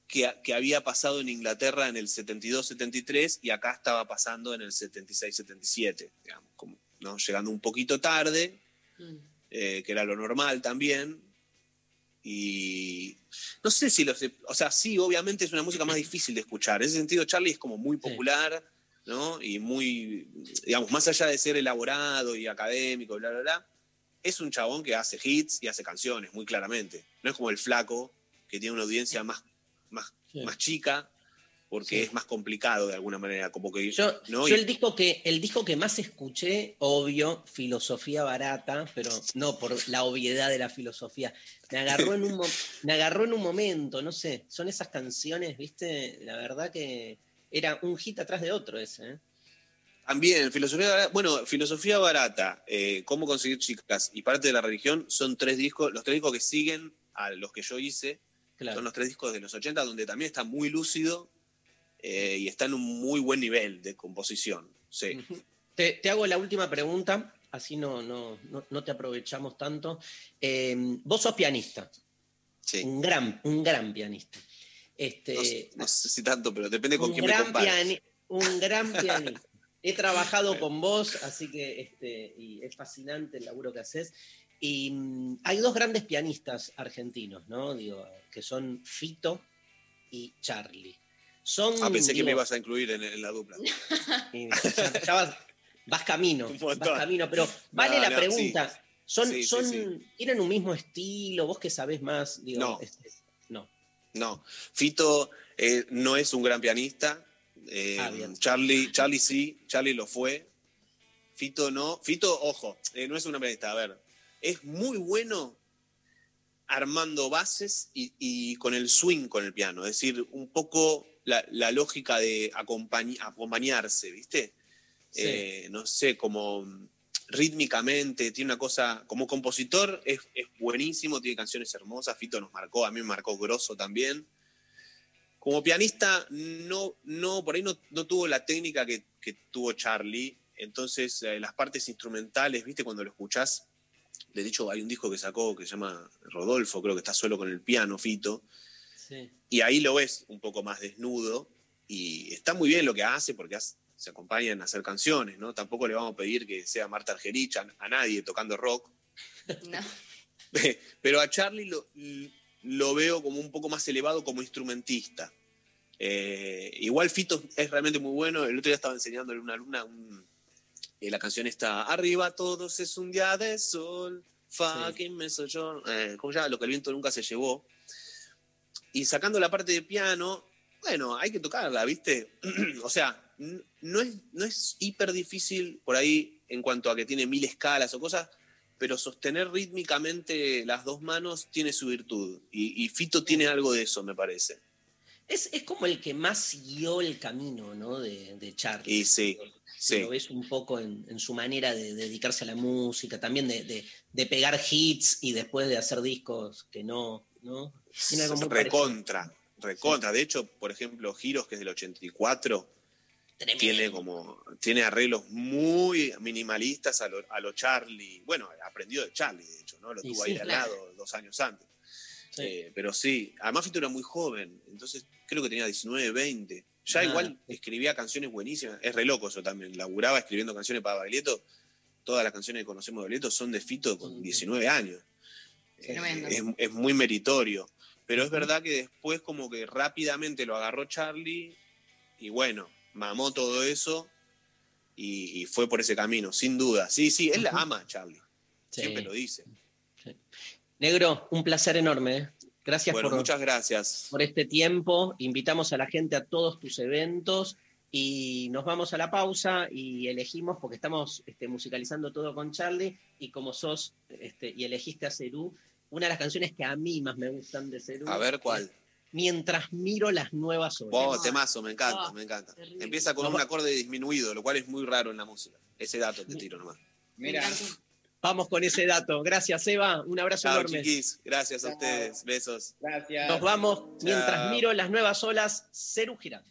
que, que había pasado en Inglaterra en el 72-73 y acá estaba pasando en el 76-77, digamos, como, ¿no? llegando un poquito tarde, eh, que era lo normal también. Y no sé si los. O sea, sí, obviamente es una música más difícil de escuchar. En ese sentido, Charlie es como muy popular, ¿no? Y muy. Digamos, más allá de ser elaborado y académico, bla, bla, bla, es un chabón que hace hits y hace canciones, muy claramente. No es como el Flaco, que tiene una audiencia más, más, más chica, porque Sí. es más complicado de alguna manera. Como que. Yo, ¿no? yo el disco que el disco que más escuché, obvio, filosofía barata, pero no por la obviedad de la filosofía. Me agarró en un me agarró en un momento, no sé, son esas canciones, ¿viste? La verdad que era un hit atrás de otro ese, ¿eh? También, filosofía barata, bueno, filosofía barata, eh, cómo conseguir chicas y parte de la religión son tres discos, los tres discos que siguen a los que yo hice, son los tres discos de los 80, donde también está muy lúcido eh, y está en un muy buen nivel de composición. Sí. Te, te hago la última pregunta, así no, no, no, no te aprovechamos tanto. Eh, vos sos pianista. Un gran, un gran pianista. Este, No, sé- no sé si tanto, pero depende con quién me compares. un gran pianista. He trabajado con vos, así que este, y es fascinante el laburo que haces. Y mm, hay dos grandes pianistas argentinos, ¿no? Digo, que son Fito y Charlie. Son, Ah, pensé que me ibas a incluir en, en la dupla. y ya, ya vas, vas camino, vas camino, pero vale No, la no, pregunta. sí. Son, Sí, son, sí. ¿Tienen un mismo estilo? ¿Vos que sabés más? Digo, No. este, no. No, Fito eh, no es un gran pianista. eh, Ah. Charlie, Charlie sí, Charlie lo fue. Fito no. Fito, ojo, eh, no es un pianista. A ver, es muy bueno armando bases y, y con el swing con el piano. Es decir, un poco la, la lógica de acompañ- acompañarse, ¿viste? Sí. Eh, no sé, como rítmicamente, tiene una cosa, como compositor es, es buenísimo, tiene canciones hermosas, Fito nos marcó, a mí me marcó grosso también. Como pianista, no, no, por ahí no, no tuvo la técnica que, que tuvo Charlie, entonces eh, las partes instrumentales, viste, cuando lo escuchás, de hecho hay un disco que sacó que se llama Rodolfo, creo que está solo con el piano, Fito, Sí. y ahí lo ves un poco más desnudo y está muy bien lo que hace porque hace- se acompañan a hacer canciones, ¿no? Tampoco le vamos a pedir que sea Marta Argerich a, a nadie tocando rock, No. pero a Charlie lo, lo veo como un poco más elevado como instrumentista. Eh, igual Fito es realmente muy bueno, el otro día estaba enseñándole a una alumna un- la canción está Arriba todos es un día de sol, fucking me soy yo, eh, ¿cómo se llama? Lo que el viento nunca se llevó y sacando la parte de piano, bueno, hay que tocarla, ¿viste? o sea, no es, no es hiper difícil por ahí en cuanto a que tiene mil escalas o cosas, pero sostener rítmicamente las dos manos tiene su virtud. Y, y Fito tiene algo de eso, me parece. Es, es como el que más siguió el camino, ¿no? De, de Charlie. Y sí, sí. Lo ves un poco en, en su manera de dedicarse a la música, también de, de- de pegar hits y después de hacer discos que no, ¿no? Recontra, recontra. De hecho, por ejemplo, Giros, que es del 84, tiene como tiene arreglos muy minimalistas a lo, a lo Charlie. Bueno, aprendió de Charlie, de hecho, ¿no? Lo tuvo sí, ahí al lado dos años antes. Eh, pero sí, además Fito era muy joven, entonces creo que tenía 19, 20. Ya igual escribía canciones buenísimas. Es re loco eso también. Laburaba escribiendo canciones para Baglietto. Todas las canciones que conocemos de Baglietto son de Fito con 19 años. Eh, Tremendo. es, es muy meritorio. Pero es verdad que después como que rápidamente lo agarró Charlie y bueno, mamó todo eso y, y fue por ese camino, sin duda. Sí, sí, él la ama a Charlie. Sí. Siempre lo dice. Negro, un placer enorme. ¿eh? Gracias Bueno, por, muchas gracias. por este tiempo. Invitamos a la gente a todos tus eventos y nos vamos a la pausa y elegimos, porque estamos este, musicalizando todo con Charlie, y como sos este, y elegiste a Cerú, una de las canciones que a mí más me gustan de Cerú. A ver cuál. es Mientras miro las nuevas olas. Oh, temazo, me encanta, Ah, me encanta. terrible. Empieza con un acorde disminuido, lo cual es muy raro en la música. Ese dato te tiro nomás. Mira, Vamos con ese dato. Gracias, Eva. Un abrazo Chao, enorme. chiquis. Gracias a ustedes. Besos. gracias. Nos vamos mientras miro las nuevas olas. Cerú Girán.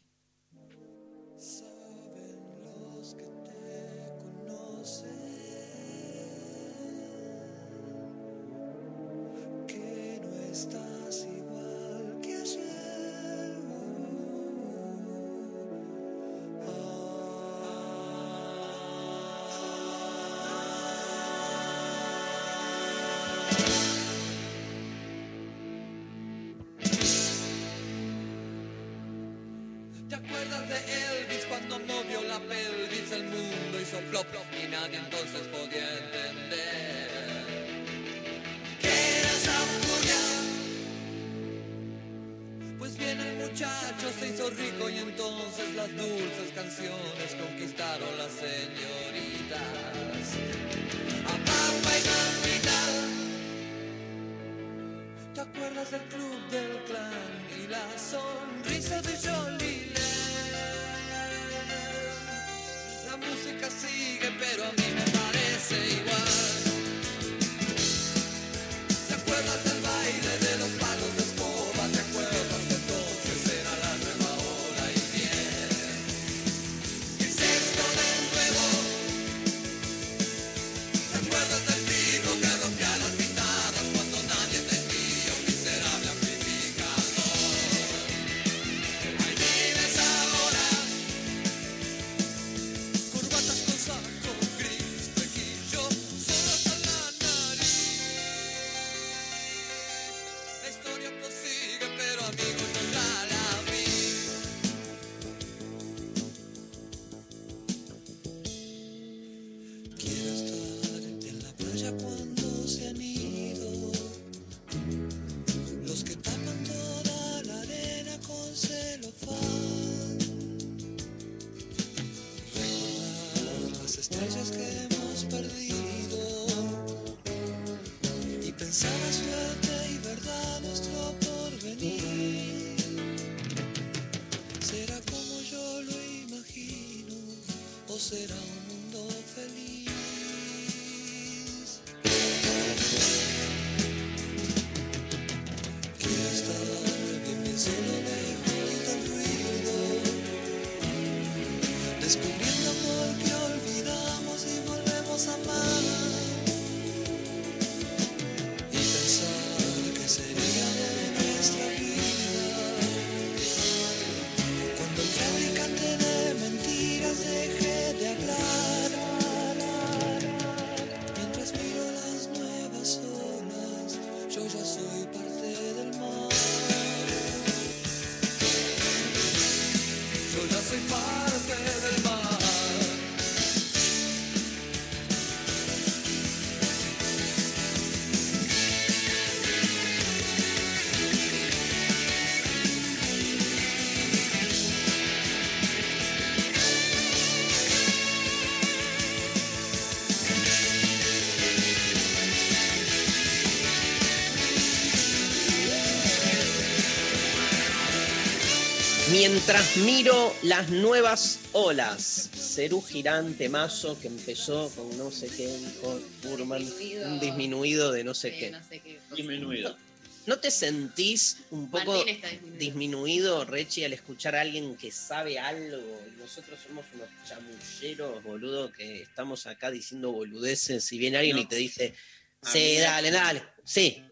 Mientras miro las nuevas olas, Cerú Girante Mazo, que empezó con no sé qué, dijo Burman, Disminuido. un disminuido de no sé Sí, qué. no sé qué. Disminuido. ¿No te sentís un poco disminuido. disminuido, Rechi, al escuchar a alguien que sabe algo? Y nosotros somos unos chamulleros, boludo, que estamos acá diciendo boludeces. Y viene alguien No. y te dice, sí, dale, dale. Sí.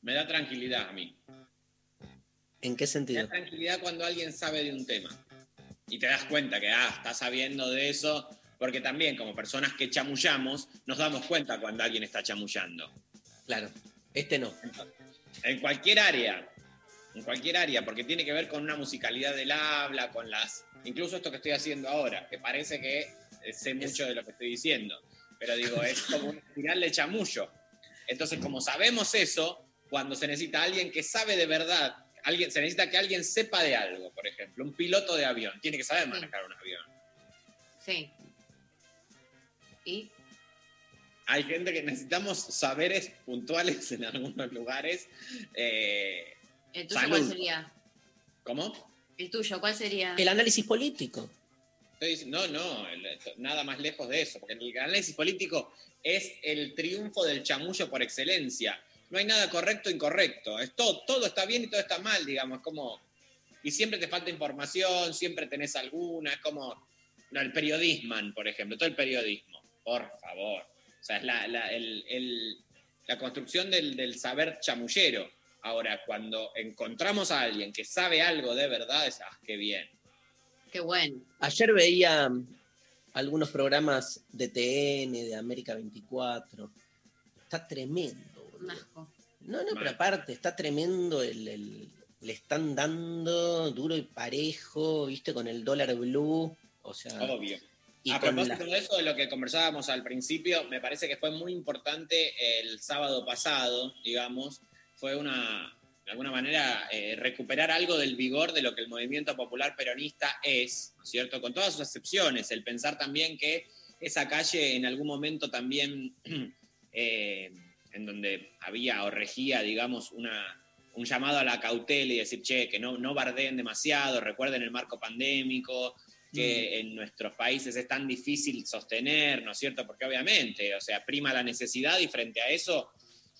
Me da tranquilidad a mí. ¿En qué sentido? da tranquilidad cuando alguien sabe de un tema. Y te das cuenta que, ah, está sabiendo de eso. Porque también, como personas que chamullamos, nos damos cuenta cuando alguien está chamullando. Claro. Este no. En cualquier área. En cualquier área, porque tiene que ver con una musicalidad del habla, con las. Incluso esto que estoy haciendo ahora, que parece que eh, sé mucho de lo que estoy diciendo. Pero digo, es como un final de chamullo. Entonces, como sabemos eso, cuando se necesita alguien que sabe de verdad, alguien, se necesita que alguien sepa de algo, por ejemplo, un piloto de avión, tiene que saber manejar un avión. Sí. ¿Y? Hay gente que necesitamos saberes puntuales en algunos lugares. eh, ¿El tuyo Salud. cuál sería? ¿Cómo? ¿El tuyo cuál sería? El análisis político. Estoy diciendo, no, no, el- nada más lejos de eso, porque el análisis político es el triunfo del chamullo por excelencia. No hay nada correcto o incorrecto. Es todo, todo está bien y todo está mal, digamos, como. Y siempre te falta información, siempre tenés alguna, es como. No, el periodismo, por ejemplo, todo el periodismo, por favor. O sea, es la, la- el- el- la construcción del, del saber chamullero. Ahora, cuando encontramos a alguien que sabe algo de verdad, es, ah, qué bien. Qué bueno. Ayer veía mm, algunos programas de TN, de América 24. Está tremendo. Un asco. No, no, pero aparte, está tremendo el, el- le están dando duro y parejo, viste, con el dólar blue, o sea... Obvio. Y a propósito la- de eso, de lo que conversábamos al principio, me parece que fue muy importante el sábado pasado, digamos, fue una, de alguna manera, eh, recuperar algo del vigor de lo que el movimiento popular peronista es, ¿no es cierto? Con todas sus excepciones, el pensar también que esa calle en algún momento también, eh, en donde había o regía, digamos, una, un llamado a la cautela y decir, che, que no, no bardeen demasiado, recuerden el marco pandémico, que en nuestros países es tan difícil sostener, ¿no es cierto? Porque obviamente, o sea, prima la necesidad y frente a eso,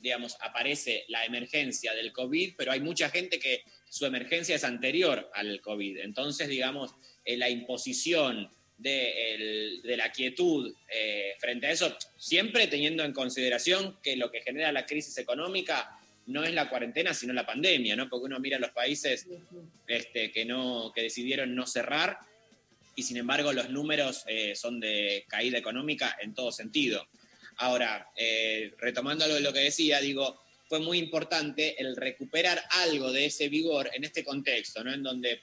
digamos, aparece la emergencia del COVID, pero hay mucha gente que su emergencia es anterior al COVID. Entonces, digamos, eh, la imposición de, la quietud eh, frente a eso, siempre teniendo en consideración que lo que genera la crisis económica no es la cuarentena, sino la pandemia, ¿no? Porque uno mira los países este, que, no, que decidieron no cerrar y sin embargo los números eh, son de caída económica en todo sentido. Ahora, eh, retomando lo que decía, digo, fue muy importante el recuperar algo de ese vigor en este contexto, ¿no? En donde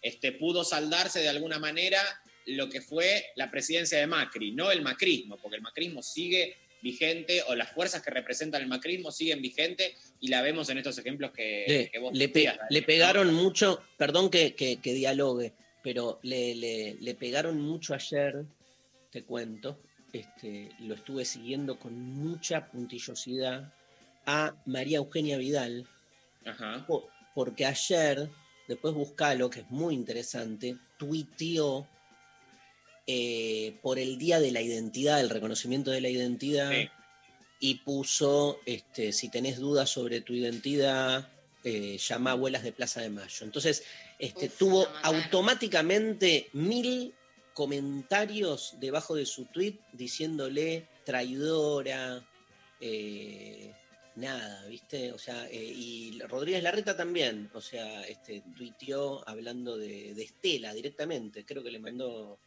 este, pudo saldarse de alguna manera lo que fue la presidencia de Macri, no el macrismo, porque el macrismo sigue vigente o las fuerzas que representan el macrismo siguen vigentes y la vemos en estos ejemplos que, Le, que vos le decías, le pegaron mucho, perdón que, que- que dialogue, pero le, le- pegaron mucho ayer, te cuento, este, lo estuve siguiendo con mucha puntillosidad a María Eugenia Vidal, Ajá. po- porque ayer, después buscalo, que es muy interesante, tuiteó eh, por el Día de la Identidad, el reconocimiento de la identidad, Sí. y puso, este, si tenés dudas sobre tu identidad, eh, llama a abuelas de Plaza de Mayo. Entonces, este, Uf, tuvo automáticamente mil comentarios debajo de su tweet diciéndole traidora, eh, nada, ¿viste? O sea, eh, y Rodríguez Larreta también, o sea, este, tuiteó hablando de, de Estela directamente, creo que le mandó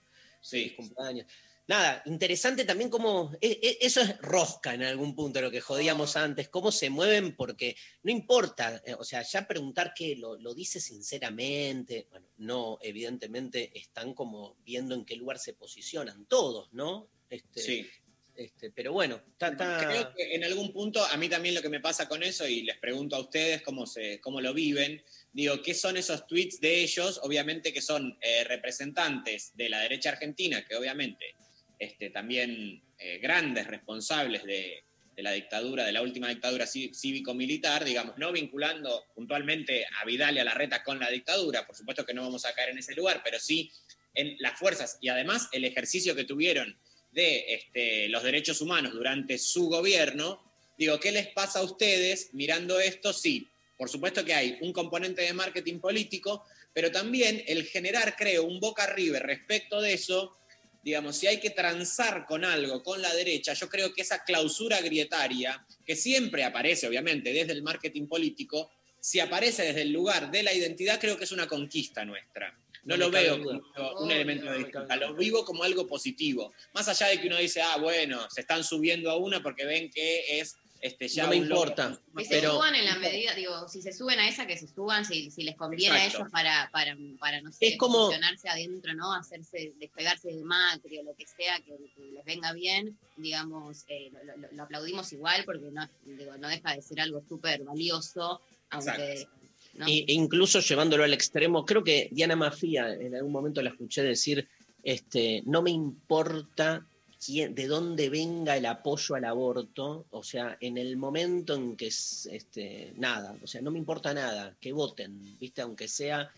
feliz cumpleaños. Nada, interesante también cómo, e- e- eso es rosca en algún punto, lo que jodíamos antes, cómo se mueven, porque no importa, eh, o sea, ya preguntar que lo, lo dice sinceramente, bueno, no, evidentemente están como viendo en qué lugar se posicionan todos, ¿no? Este, Sí. este, pero bueno, está, está- Creo que en algún punto, a mí también lo que me pasa con eso, y les pregunto a ustedes cómo, se, cómo lo viven, digo, ¿qué son esos tweets de ellos? Obviamente que son eh, representantes de la derecha argentina, que obviamente este, también eh, grandes responsables de, la dictadura, de la última dictadurací- cívico-militar, digamos, no vinculando puntualmente a Vidal y a Larreta con la dictadura, por supuesto que no vamos a caer en ese lugar, pero sí en las fuerzas y además el ejercicio que tuvieron de este, los derechos humanos durante su gobierno, digo, ¿qué les pasa a ustedes mirando esto? Sí, por supuesto que hay un componente de marketing político, pero también el generar, creo, un boca arriba respecto de eso, digamos, si hay que transar con algo, con la derecha, yo creo que esa clausura grietaria, que siempre aparece, obviamente, desde el marketing político, si aparece desde el lugar de la identidad, creo que es una conquista nuestra. No, No lo veo como un elemento no de disputa, lo vivo como algo positivo. Más allá de que uno dice, ah, bueno, se están subiendo a una porque ven que es este, ya no me importa, Que se pero suban en la medida, digo, si se suben a esa, que se suban, si, si les conviene Exacto. a ellos para, para, para no sé, Es como- posicionarse adentro, ¿no? Hacerse, despegarse de Macri o lo que sea, que, que les venga bien, digamos, eh, lo, lo- lo aplaudimos igual porque no, digo, no deja de ser algo súper valioso, aunque... Exacto. ¿no? E- e incluso llevándolo al extremo, creo que Diana Mafia, en algún momento la escuché decir, este, no me importa quién, de dónde venga el apoyo al aborto, o sea, en el momento en que es, este, nada, o sea, no me importa nada, que voten, viste, aunque sea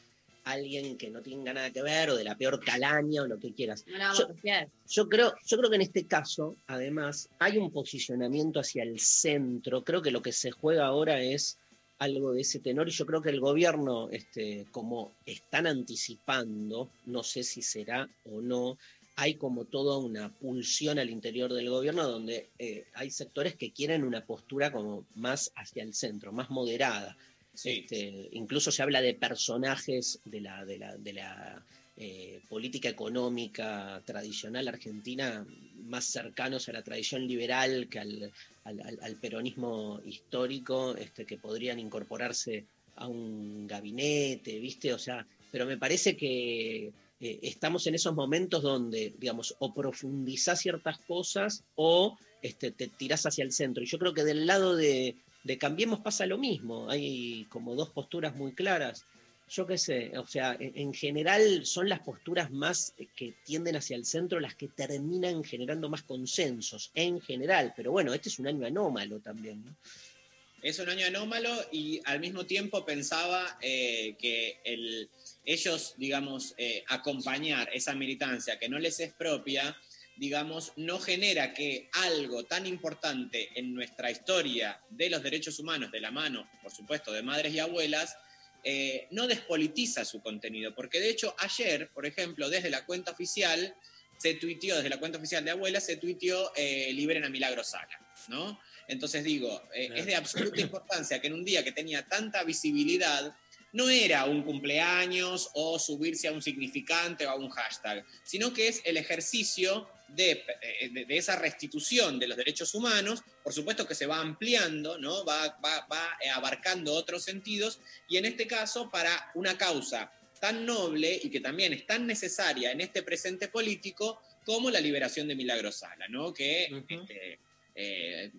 alguien que no tenga nada que ver o de la peor calaña o lo que quieras. no yo creo, yo creo que en este caso, además, hay un posicionamiento hacia el centro. Creo que lo que se juega ahora es algo de ese tenor y yo creo que el gobierno, este, como están anticipando, no sé si será o no, hay como toda una pulsión al interior del gobierno donde eh, hay sectores que quieren una postura como más hacia el centro, más moderada. Sí. Este, incluso se habla de personajes de la, de la, de la eh, política económica tradicional argentina más cercanos a la tradición liberal que al, al- al- al peronismo histórico, este, que podrían incorporarse a un gabinete, ¿viste? O sea, pero me parece que eh, estamos en esos momentos donde, digamos, o profundizás ciertas cosas o este, te tirás hacia el centro. Y yo creo que del lado de, Cambiemos pasa lo mismo. Hay como dos posturas muy claras. Yo qué sé, o sea, en, en general son las posturas más eh, que tienden hacia el centro las que terminan generando más consensos, en general. Pero bueno, este es un año anómalo también, ¿no? Es un año anómalo y al mismo tiempo pensaba eh, que el, ellos, digamos, eh, acompañar esa militancia que no les es propia, digamos, no genera que algo tan importante en nuestra historia de los derechos humanos, de la mano, por supuesto, de madres y abuelas, eh, no despolitiza su contenido. Porque de hecho ayer, por ejemplo, desde la cuenta oficial, se tuiteó, desde la cuenta oficial de abuelas, se tuiteó eh, liberen a Milagro Sala, ¿no? Entonces digo, eh, es de absoluta importancia que en un día que tenía tanta visibilidad, no era un cumpleaños o subirse a un significante o a un hashtag, sino que es el ejercicio de, eh, de- de esa restitución de los derechos humanos, por supuesto que se va ampliando, ¿no? va, va- va, abarcando otros sentidos, y en este caso para una causa tan noble y que también es tan necesaria en este presente político como la liberación de Milagro Sala, ¿no? que este, eh,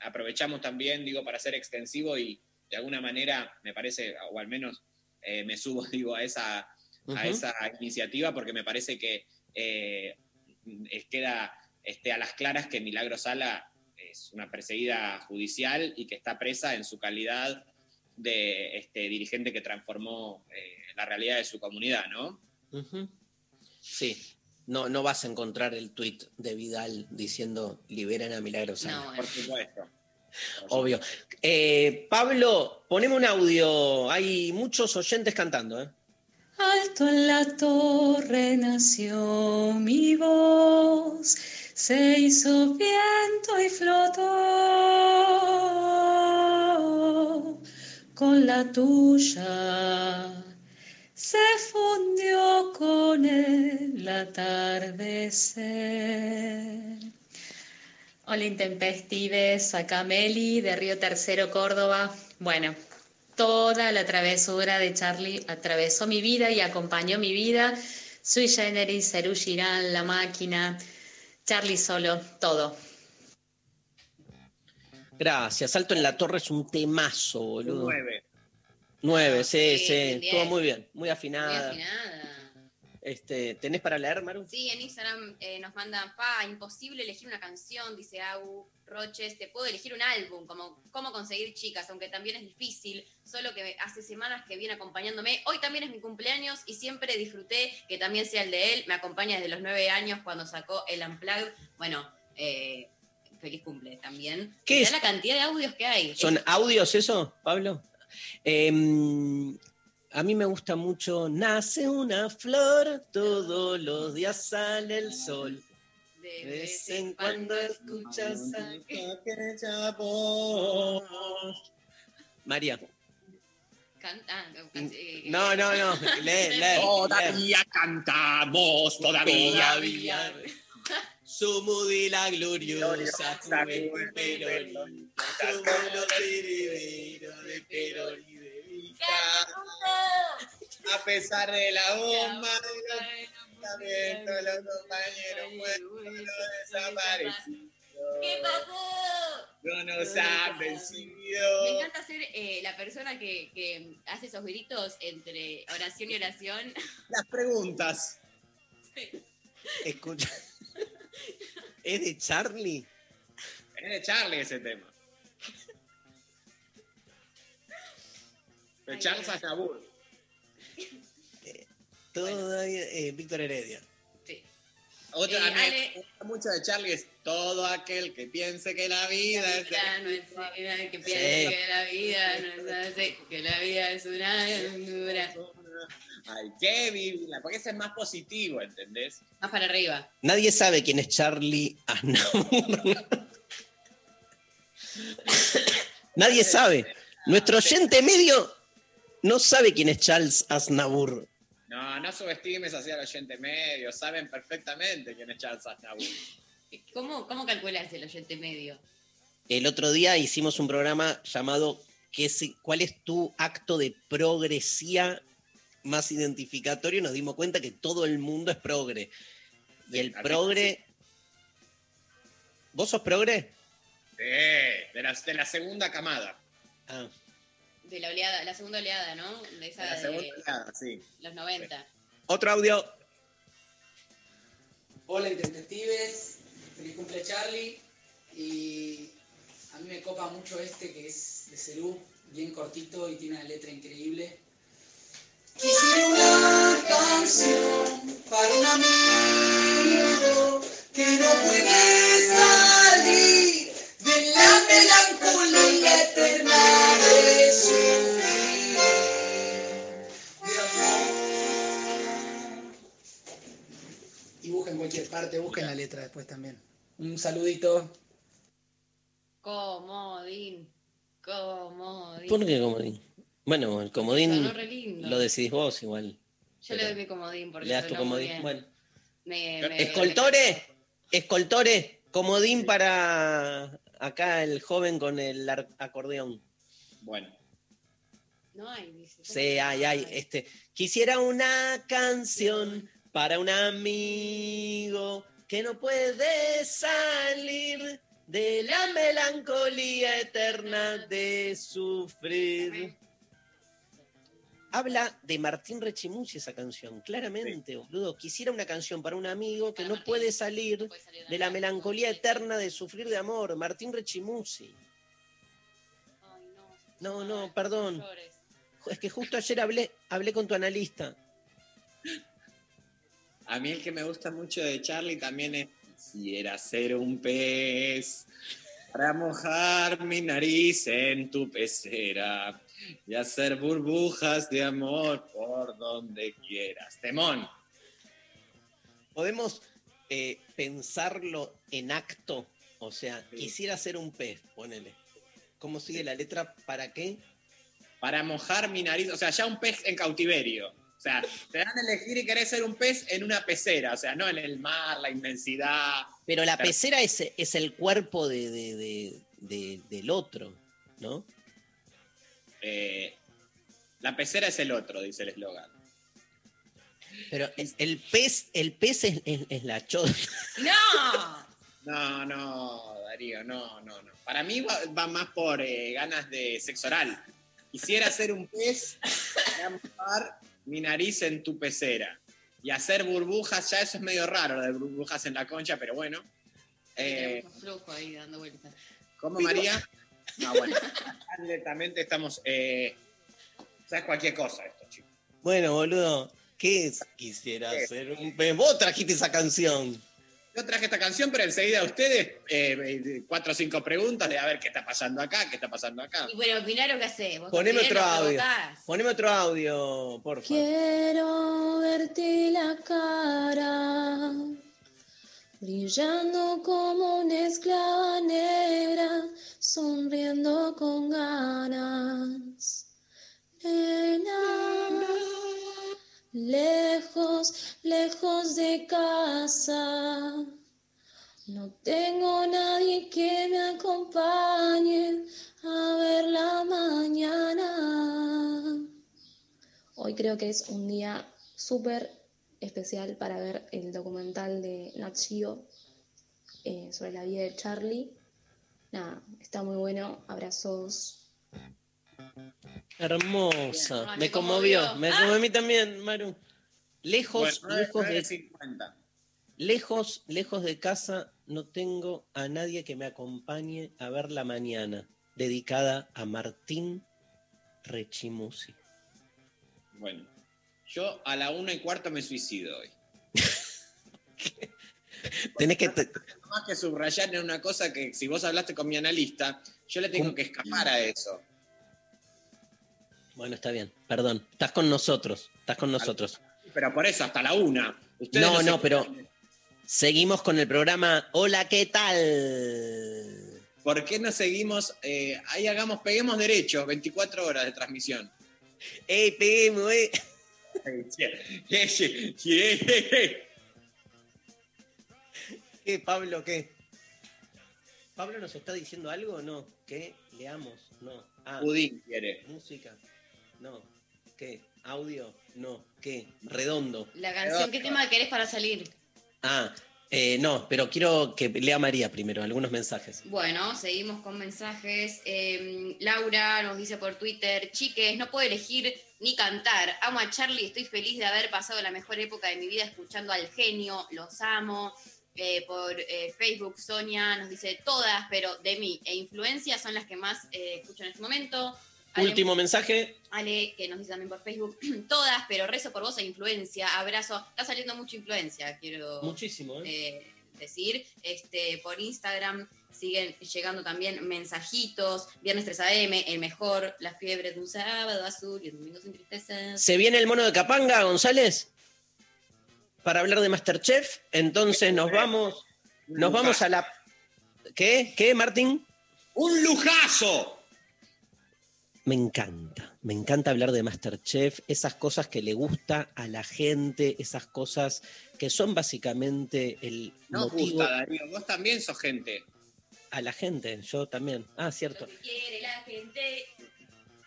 aprovechamos también, digo, para ser extensivo y de alguna manera me parece, o al menos eh, me subo, digo, a esa, a esa iniciativa porque me parece que eh, queda este, a las claras que Milagro Sala es una perseguida judicial y que está presa en su calidad de este, dirigente que transformó eh, la realidad de su comunidad, ¿no? Sí, no, no vas a encontrar el tuit de Vidal diciendo liberen a Milagros. No, Por supuesto. Obvio. Eh, Pablo, poneme un audio. Hay muchos oyentes cantando. ¿eh? Alto en la torre nació mi voz, se hizo viento y flotó con la tuya. Se fundió con el atardecer. Hola Intempestives, acá Meli de Río Tercero, Córdoba. Bueno, toda la travesura de Charlie atravesó mi vida y acompañó mi vida. Sui Generis, Serú Girán, La Máquina, Charlie Solo, todo. Gracias. Salto en la torre es un temazo, boludo. Nueve. Nueve, sí, Sí, sí. bien. Estuvo muy bien, muy Muy afinada. Este, ¿Tenés para leer, Maru? Sí, en Instagram eh, nos mandan, pa, imposible elegir una canción, dice Agu Roches, te puedo elegir un álbum, como cómo conseguir chicas, aunque también es difícil, solo que hace semanas que viene acompañándome. Hoy también es mi cumpleaños y siempre disfruté que también sea el de él. Me acompaña desde los nueve años cuando sacó el Unplugged. Bueno, eh, feliz cumple también. ¿Qué es? la cantidad de audios que hay. ¿Son Es- audios eso, Pablo? Em, a mí me gusta mucho Nace una flor, todos los días sale el sol. De vez en cuando escuchas a... María. Can- ah, can- eh, No, no, no. Lee, lee. Todavía cantamos, todavía. Todavía. Somos de la gloriosa juventud peronista. Somos los herederos de Perón A pesar de la bomba de los pensamientos, los compañeros muertos desaparecidos. ¿Qué pasó? No nos han vencido. Me encanta ser eh, la persona que, que hace esos gritos entre oración y oración. Las preguntas. Escucha. ¿Es de Charlie? Es de Charlie ese tema. De Charles Aznavour. Todavía. eh, Víctor Heredia. Otra Eh, Ale- me gusta mucho de Charlie es todo aquel que piense que la vida es Ya no es eh, que piense Sí. que la vida no es así, que la vida es una aventura. Hay que vivirla, porque ese es más positivo, ¿entendés? Más para arriba. Nadie sabe quién es Charlie Aznavour. Nadie sabe. Nuestro oyente medio no sabe quién es Charles Aznavour. No, no subestimes así al oyente medio, saben perfectamente quién es Charles Aznavour. ¿Cómo, cómo calculas el oyente medio? El otro día hicimos un programa llamado cuál es tu acto de progresía más identificatorio, nos dimos cuenta que todo el mundo es progre. Y el progre. ¿Vos sos progre? Eh, de, la, de la segunda camada. Ah, De la oleada, la segunda oleada, ¿no? De esa De la de segunda oleada, sí. los 90. Otro audio. Hola Intempestives, feliz cumple Charlie y a mí me copa mucho este que es de Cerú, bien cortito y tiene una letra increíble. Quisiera una canción para un amigo que no puede salir de la melancolía eterna de sufrir de amor. Y busquen cualquier parte, busquen la letra después también. Un saludito. Comodín. Comodín. ¿Por qué comodín? Bueno, el comodín Sonó re lindo. lo decidís vos igual. Yo le doy mi comodín porque Le das tu comodín. bien. Bueno. Me- me- Escoltore, escoltore, comodín para acá el joven con el acordeón. Bueno. No hay, dice. Sí, hay, hay. Este, quisiera una canción para un amigo que no puede salir de la melancolía eterna de sufrir. Habla de Martín Rechimusi esa canción, claramente, boludo. Quisiera una canción para un amigo que no puede salir de la melancolía eterna de sufrir de amor. Martín Rechimusi. No, no, perdón. Es que justo ayer hablé, hablé con tu analista. A mí el que me gusta mucho de Charlie también es Quisiera ser un pez para mojar mi nariz en tu pecera y hacer burbujas de amor por donde quieras. Temón. Podemos eh, pensarlo en acto. O sea, quisiera ser un pez, ponele. ¿Cómo sigue la letra? ¿Para qué? Para mojar mi nariz, o sea, ya un pez en cautiverio. O sea, te dan a elegir y querés ser un pez en una pecera, o sea, no en el mar, la inmensidad. Pero la pecera es, es el cuerpo de, de- de- de- del otro, ¿no? Eh, la pecera es el otro, dice el eslogan. Pero el pez, el pez es, es- es la chota. ¡No! No, no, Darío, no, no, no. Para mí va, va más por eh, ganas de sexo oral. Quisiera ser un pez y mojar mi nariz en tu pecera. Y hacer burbujas, ya eso es medio raro, de burbujas en la concha, pero bueno. Eh, Tenemos un flujo ahí dando vueltas. ¿Cómo, María? No, bueno. Directamente estamos. Eh, es cualquier cosa esto, chicos. Bueno, boludo, ¿qué es? Quisiera ser un pez. Vos trajiste esa canción. Yo traje esta canción, pero enseguida ustedes, eh, cuatro o cinco preguntas de a ver qué está pasando acá, qué está pasando acá. Y bueno, Pinaro, ¿qué haces? Vos Poneme otro audio. Poneme otro audio, por favor. Quiero verte la cara, brillando como una esclava negra, sonriendo con ganas. Nena, lejos, lejos de casa. No tengo nadie que me acompañe a ver la mañana. Hoy creo que es un día súper especial para ver el documental de Nat Geo eh, sobre la vida de Charlie. Nada, está muy bueno. Abrazos. Hermosa. Bien. Me me conmovió. conmovió. Me Ah. conmovió a mí también, Maru. Lejos, Bueno, lejos de. 50. Lejos, lejos de casa, no tengo a nadie que me acompañe a ver la mañana, dedicada a Martín Rechimusi. Bueno, yo a la una y cuarto me suicido hoy. Tenés que. te- Más que subrayar en una cosa que si vos hablaste con mi analista, yo le tengo que escapar a eso. Bueno, está bien, perdón. Estás con nosotros, estás con nosotros. Pero por eso, hasta la una. Ustedes No, no, pero seguimos con el programa Hola, ¿qué tal? ¿Por qué no seguimos? eh, ahí hagamos, peguemos derecho, 24 horas de transmisión. ¡Ey, peguemos, eh! ¿Qué, ¿Qué, Pablo, qué? ¿Pablo nos está diciendo algo o no? ¿Qué? ¿Leamos? No. Ah, Pudín quiere. música. No. ¿Qué? ¿Audio? No. ¿Qué? Redondo. La canción, ¿qué tema querés para salir? Ah, eh, no, pero quiero que lea María primero algunos mensajes. Bueno, seguimos con mensajes. Eh, Laura nos dice por Twitter, chiques, no puedo elegir ni cantar. Amo a Charlie, estoy feliz de haber pasado la mejor época de mi vida escuchando al genio, los amo. Eh, por eh, Facebook, Sonia nos dice todas, pero de mí e influencia son las que más eh, escucho en este momento. Ale- Último mensaje. Ale, que nos dice también por Facebook, todas, pero rezo por vos e influencia. Abrazo. Está saliendo mucha influencia, quiero Muchísimo, ¿eh? eh, decir. Este, por Instagram siguen llegando también mensajitos. Viernes 3 AM, el mejor, la fiebre de un sábado azul y un domingo sin tristeza. ¿Se viene el mono de Capanga, González? Para hablar de Masterchef. Entonces nos vamos. Nos vamos a la. ¿Qué? ¿Qué, Martín? ¡Un lujazo! Me encanta. Me encanta hablar de Masterchef, esas cosas que le gusta a la gente, esas cosas que son básicamente el motivo gusta, Darío. Vos también sos gente. a la gente. Yo también. Ah, cierto. Quiere la gente.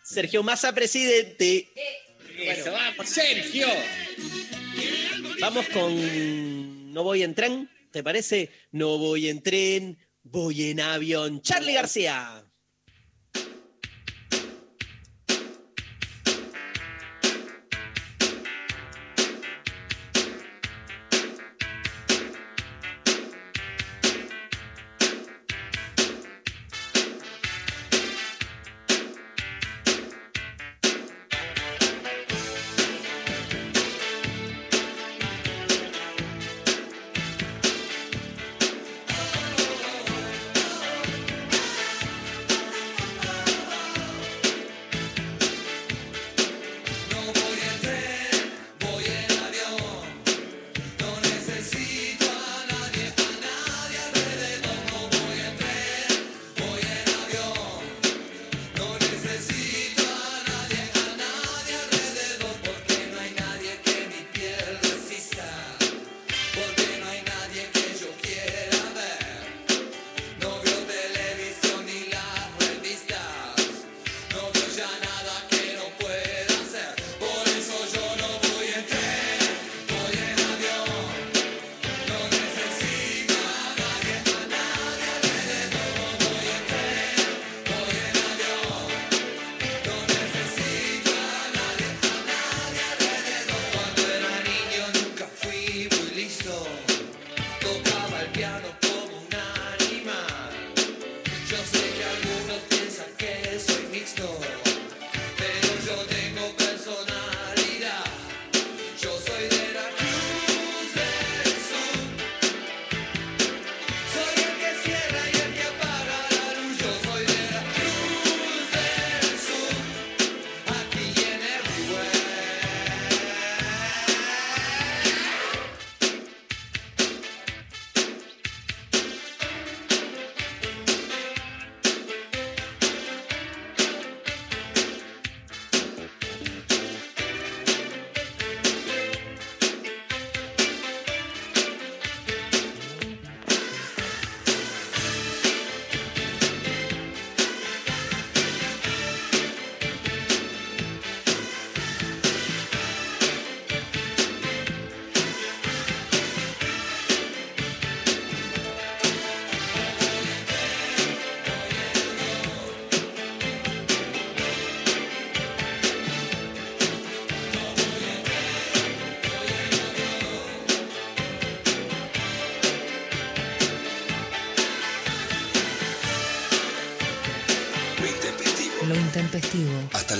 Sergio Massa, presidente. Eso, vamos, Sergio. Vamos con No voy en tren, ¿te parece? No voy en tren, voy en avión. Charlie García.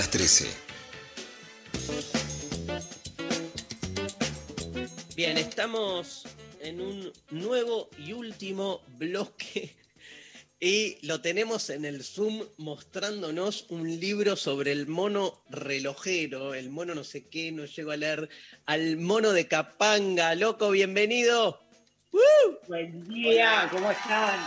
Las 13. Bien, estamos en un nuevo y último bloque y lo tenemos en el Zoom mostrándonos un libro sobre el mono relojero, el mono no sé qué, no llego a leer, al mono de Capanga, loco, bienvenido. Buen día, ¿cómo están?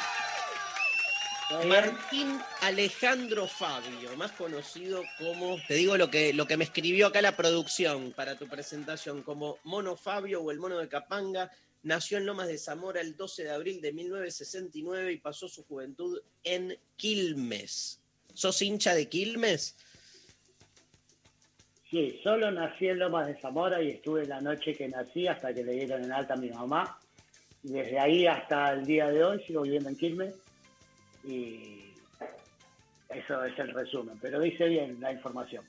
Martín Alejandro Fabio, más conocido como, te digo lo que, lo que me escribió acá la producción para tu presentación, como Mono Fabio o el Mono de Capanga, nació en Lomas de Zamora el 12 de abril de 1969 y pasó su juventud en Quilmes. ¿Sos hincha de Quilmes? Sí, solo nací en Lomas de Zamora y estuve la noche que nací hasta que le dieron en alta a mi mamá. Y desde ahí hasta el día de hoy sigo viviendo en Quilmes. Y eso es el resumen. Pero dice bien la información.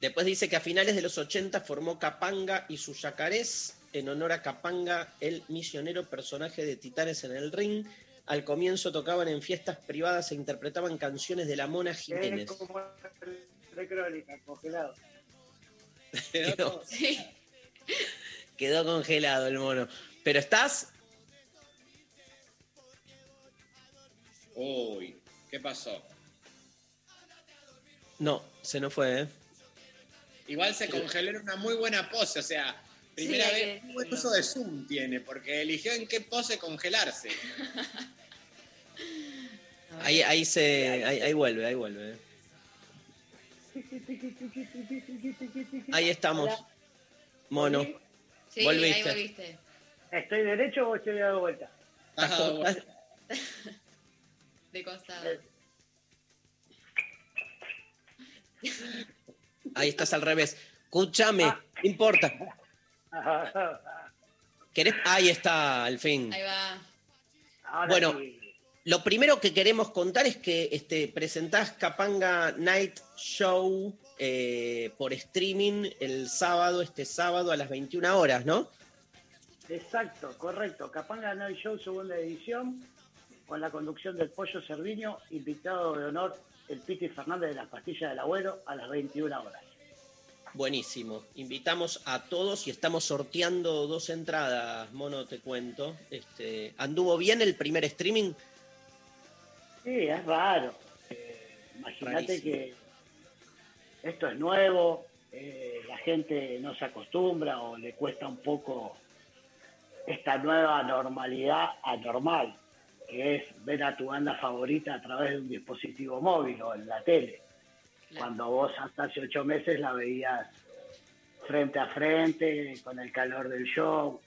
Después dice que a finales de los 80 formó Capanga y sus yacarés en honor a Capanga, el misionero personaje de Titanes en el Ring. Al comienzo tocaban en fiestas privadas e interpretaban canciones de la Mona Jiménez. Es como de crónica, congelado. Quedó, quedó congelado el mono. Pero estás. Uy, ¿qué pasó? No, se nos fue, ¿eh? Igual se congeló en una muy buena pose, o sea, primera Sí, vez muy buen uso de Zoom tiene, porque eligió en qué pose congelarse. Ahí, ahí se. Ahí, ahí vuelve, ahí vuelve. Ahí estamos. Mono. Sí, ahí Volviste. volviste. ¿Estoy derecho o estoy dado vuelta? Estás- De costado. Ahí estás al revés. Escúchame, no importa. ¿Querés? Ahí está, al fin. Ahí va. Ahora Bueno, sí. lo primero que queremos contar es que este, presentás Capanga Night Show eh, por streaming el sábado, este sábado a las 21 horas, ¿no? Exacto, correcto. Capanga Night Show, segunda edición, con la conducción del Pollo Cerviño, invitado de honor el Piti Fernández de las Pastillas del Abuelo a las 21 horas. Buenísimo. Invitamos a todos y estamos sorteando dos entradas, mono, te cuento. Este, ¿Anduvo bien el primer streaming? Sí, es raro. Eh, Imagínate que esto es nuevo, eh, la gente no se acostumbra o le cuesta un poco esta nueva normalidad anormal, que es ver a tu banda favorita a través de un dispositivo móvil o en la tele. Cuando vos hasta hace ocho meses la veías frente a frente, con el calor del show.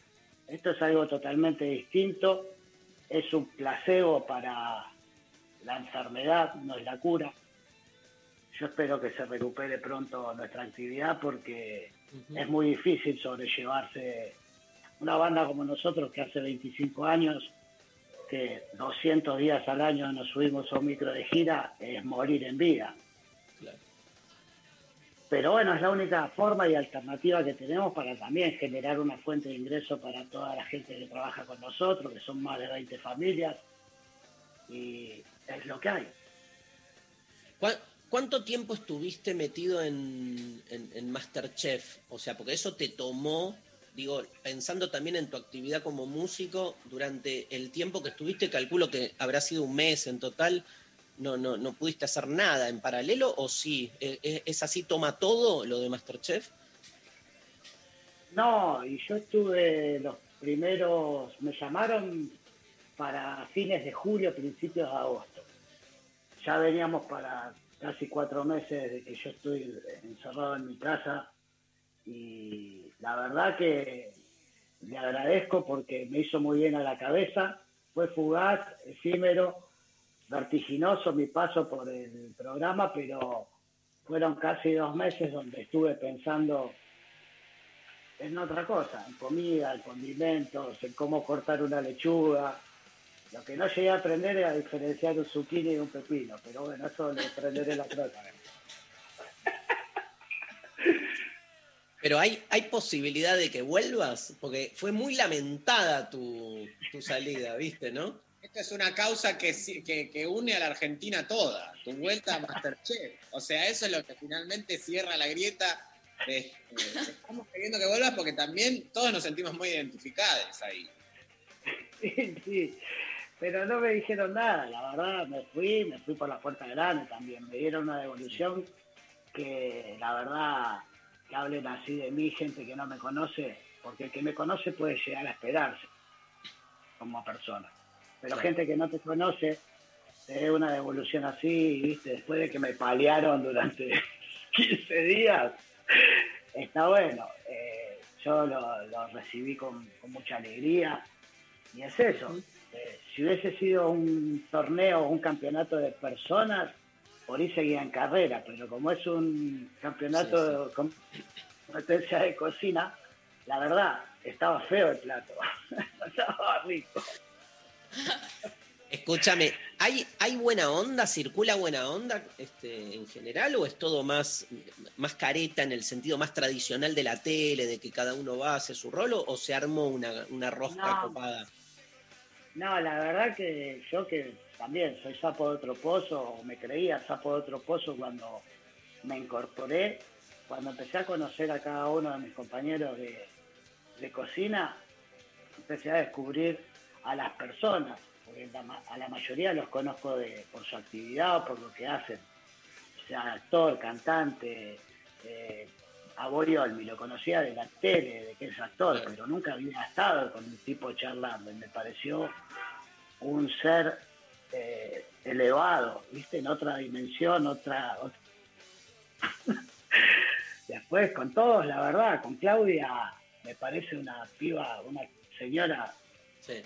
Esto es algo totalmente distinto, es un placebo para la enfermedad, no es la cura. Yo espero que se recupere pronto nuestra actividad porque es muy difícil sobrellevarse una banda como nosotros que hace 25 años, que 200 días al año nos subimos a un micro de gira, es morir en vida. Pero bueno, es la única forma y alternativa que tenemos para también generar una fuente de ingreso para toda la gente que trabaja con nosotros, que son más de 20 familias, y es lo que hay. ¿Cuá- ¿Cuánto tiempo estuviste metido en, en- en Masterchef? O sea, porque eso te tomó, digo, pensando también en tu actividad como músico, durante el tiempo que estuviste, calculo que habrá sido un mes en total, no, no, no pudiste hacer nada en paralelo, o sí, ¿E- e- ¿es así, toma todo lo de Masterchef? No, y yo estuve los primeros, me llamaron para fines de julio, principios de agosto. Ya veníamos para casi cuatro meses de que yo estoy encerrado en mi casa y la verdad que le agradezco porque me hizo muy bien a la cabeza, fue fugaz, efímero, vertiginoso mi paso por el programa, pero fueron casi dos meses donde estuve pensando en otra cosa, en comida, en condimentos, en cómo cortar una lechuga. Lo que no llegué a aprender era diferenciar un zucchini de un pepino, pero bueno, eso lo aprenderé la próxima. Pero hay, hay posibilidad de que vuelvas, porque fue muy lamentada tu, tu salida, ¿viste, no? Esta es una causa que, que, que une a la Argentina toda, tu vuelta a Masterchef. O sea, eso es lo que finalmente cierra la grieta. de- de- estamos queriendo que vuelvas porque también todos nos sentimos muy identificados ahí. Sí, sí, pero no me dijeron nada, la verdad, me fui, me fui por la puerta grande también, me dieron una devolución que la verdad, que hablen así de mí, gente que no me conoce, porque el que me conoce puede llegar a esperarse como persona, pero Claro. gente que no te conoce, te dé una devolución así, viste, después de que me paliaron durante 15 días, está bueno. Eh, yo lo, lo recibí con, con mucha alegría y es eso. Eh, si hubiese sido un torneo o un campeonato de personas, por ahí seguía en carrera, pero como es un campeonato com- competencia de cocina, la verdad, estaba feo el plato, estaba rico. Escúchame, ¿hay, ¿hay buena onda? ¿Circula buena onda este, en general o es todo más, más careta en el sentido más tradicional de la tele, de que cada uno va a hacer su rol o, o se armó una, una rosca No. copada? No, la verdad que yo que también soy sapo de otro pozo, o me creía sapo de otro pozo cuando me incorporé, cuando empecé a conocer a cada uno de mis compañeros de, de cocina, empecé a descubrir a las personas, porque a la mayoría los conozco de, por su actividad o por lo que hacen. O sea, actor, cantante, eh, a Boriolmi lo conocía de la tele, de que es actor, pero nunca había estado con un tipo charlando y me pareció un ser eh, elevado, ¿viste? En otra dimensión, otra, otra- Después con todos, la verdad, con Claudia me parece una piba, una señora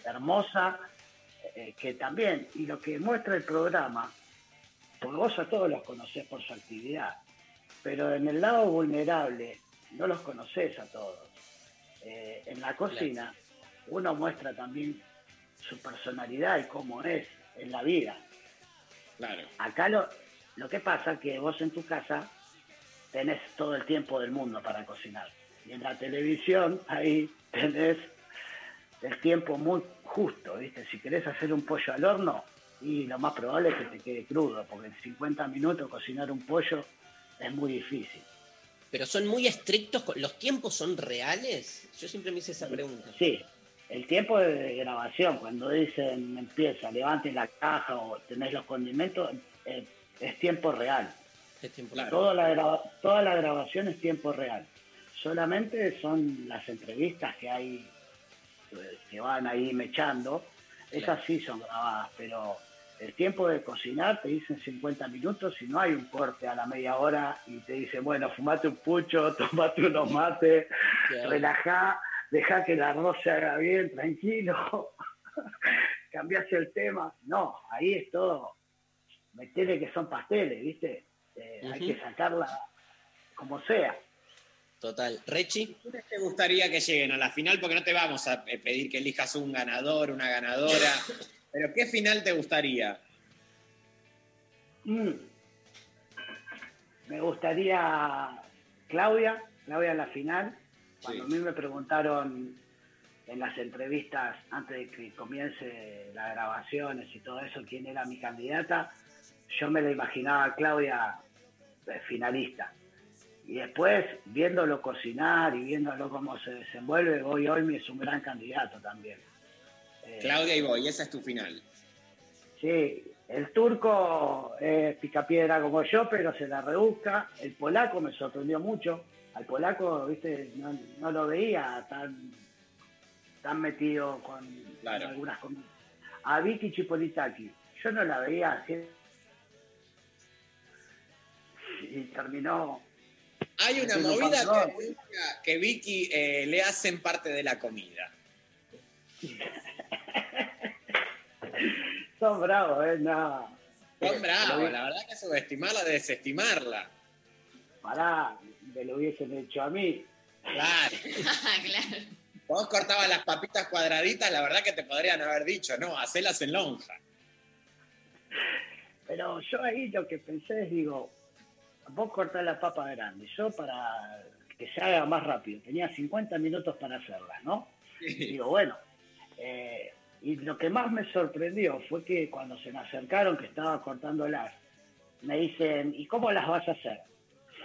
hermosa, eh, que también, y lo que muestra el programa, porque vos a todos los conocés por su actividad, pero en el lado vulnerable no los conocés a todos. Eh, en la cocina uno muestra también su personalidad y cómo es en la vida. Claro. Acá lo, lo que pasa es que vos en tu casa tenés todo el tiempo del mundo para cocinar. Y en la televisión ahí tenés el tiempo muy justo, ¿viste? Si querés hacer un pollo al horno, y lo más probable es que te quede crudo, porque en 50 minutos cocinar un pollo es muy difícil. Pero son muy estrictos, ¿los tiempos son reales? Yo siempre me hice esa pregunta. Sí, el tiempo de grabación, cuando dicen empieza, levanten la caja o tenés los condimentos, eh, es tiempo real. Es tiempo Toda, la graba- toda la grabación es tiempo real. Solamente son las entrevistas que hay, eh, que van ahí mechando, esas sí son grabadas, pero el tiempo de cocinar te dicen 50 minutos y no hay un corte a la media hora y te dicen, bueno, fumate un pucho, tomate unos mates, Claro. relajá, dejá que el arroz se haga bien, tranquilo, cambiaste el tema. No, ahí es todo, metele que son pasteles, ¿viste? Eh, Hay que sacarla como sea. Total. ¿Rechi? ¿Quiénes te gustaría que lleguen a la final? Porque no te vamos a eh, pedir que elijas un ganador, una ganadora. Pero ¿qué final te gustaría? Mm. Me gustaría Claudia, Claudia en la final. Cuando a mí me preguntaron en las entrevistas antes de que comience las grabaciones y todo eso quién era mi candidata, yo me la imaginaba a Claudia eh, finalista. Y después, viéndolo cocinar y viéndolo cómo se desenvuelve, hoy hoy es un gran candidato también. Eh, Claudia y Boy, esa es tu final. Sí, el turco es picapiedra como yo, pero se la rebusca. El polaco me sorprendió mucho. Al polaco, viste, no, no lo veía tan, tan metido con, con algunas comidas. A Vicky Chipolitaki, yo no la veía así. Y terminó. Hay una movida que, que Vicky eh, le hacen parte de la comida. Son bravos, ¿eh? No. Son Eh, bravos, la verdad que subestimarla de desestimarla. Pará, me lo hubiesen hecho a mí. Claro. claro. Vos cortabas las papitas cuadraditas, la verdad que te podrían haber dicho, no, hacelas en lonja. Pero yo ahí lo que pensé es, digo, vos cortás la papa grande, yo para que se haga más rápido, tenía 50 minutos para hacerla, ¿no? Digo, bueno, eh, y lo que más me sorprendió fue que cuando se me acercaron, que estaba cortándolas, me dicen, ¿y cómo las vas a hacer?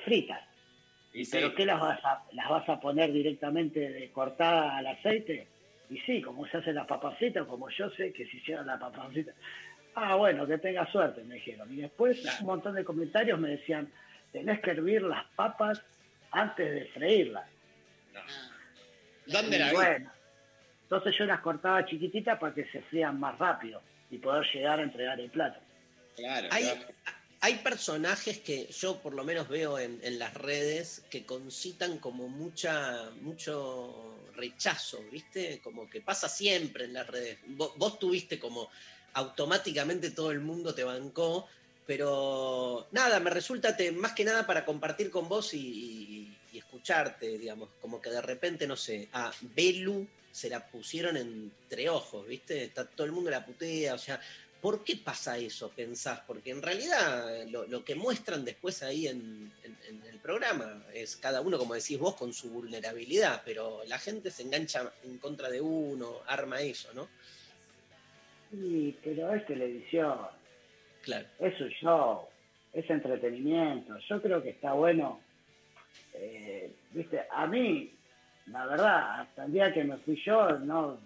Fritas. Y sí. ¿Pero qué las vas a, las vas a poner directamente de cortada al aceite? Y sí, como se hacen las papas fritas, como yo sé que se hicieron las papas fritas. Ah, bueno, que tenga suerte, me dijeron. Y después un montón de comentarios me decían, tenés que hervir las papas antes de freírlas. ¿Dónde Y la vi? bueno, entonces yo las cortaba chiquititas para que se frían más rápido y poder llegar a entregar el plato. Claro, Hay, claro. Hay personajes que yo por lo menos veo en, las redes que concitan como mucha, mucho rechazo, ¿viste? Como que pasa siempre en las redes. Vos, tuviste como automáticamente todo el mundo te bancó, pero nada, me resulta te- más que nada para compartir con vos y, y- y escucharte, digamos, como que de repente, no sé, a Belu se la pusieron entre ojos, ¿viste? Está, todo el mundo la putea, o sea, ¿por qué pasa eso, pensás? Porque en realidad lo, lo que muestran después ahí en, en- en el programa es cada uno, como decís vos, con su vulnerabilidad, pero la gente se engancha en contra de uno, arma eso, ¿no? Sí, pero es televisión, Claro. es un show, es entretenimiento. Yo creo que está bueno. eh, Viste, a mí, la verdad, hasta el día que me fui yo, no,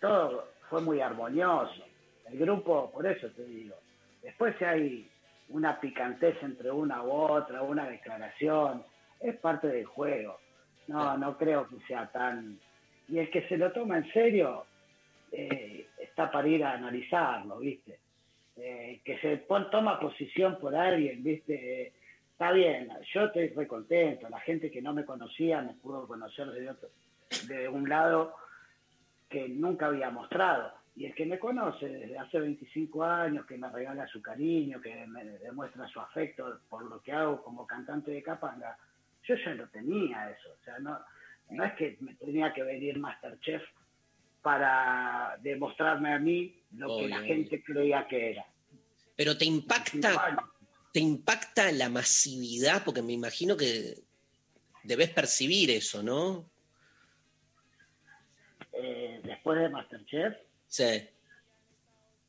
todo fue muy armonioso. El grupo, por eso te digo. Después si hay una picantez entre una u otra, una declaración, es parte del juego. No, no creo que sea tan... Y el que se lo toma en serio eh, está para ir a analizarlo, ¿viste? Eh, que se pon- toma posición por alguien, ¿viste? Eh, está bien, yo estoy re contento, la gente que no me conocía me pudo conocer de, otro, de un lado que nunca había mostrado. Y el que me conoce desde hace 25 años, que me regala su cariño, que me demuestra su afecto por lo que hago como cantante de Capanga, yo ya lo tenía eso. O sea, no, no es que me tenía que venir Masterchef para demostrarme a mí lo que la gente creía que era. Pero te impacta, te impacta la masividad, porque me imagino que debes percibir eso, ¿no? Eh, después de Masterchef, Sí.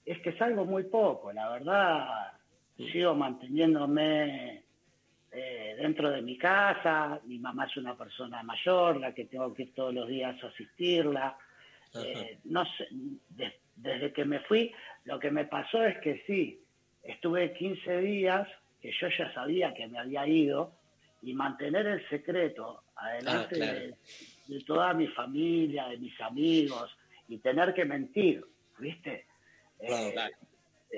es que salgo muy poco, la verdad. Sigo manteniéndome eh, dentro de mi casa. Mi mamá es una persona mayor, la que tengo que ir todos los días a asistirla. Eh, no sé, de- desde que me fui, lo que me pasó es que sí, estuve 15 días, que yo ya sabía que me había ido, y mantener el secreto adelante Ah, claro. de, de toda mi familia, de mis amigos, y tener que mentir, ¿viste? Eh,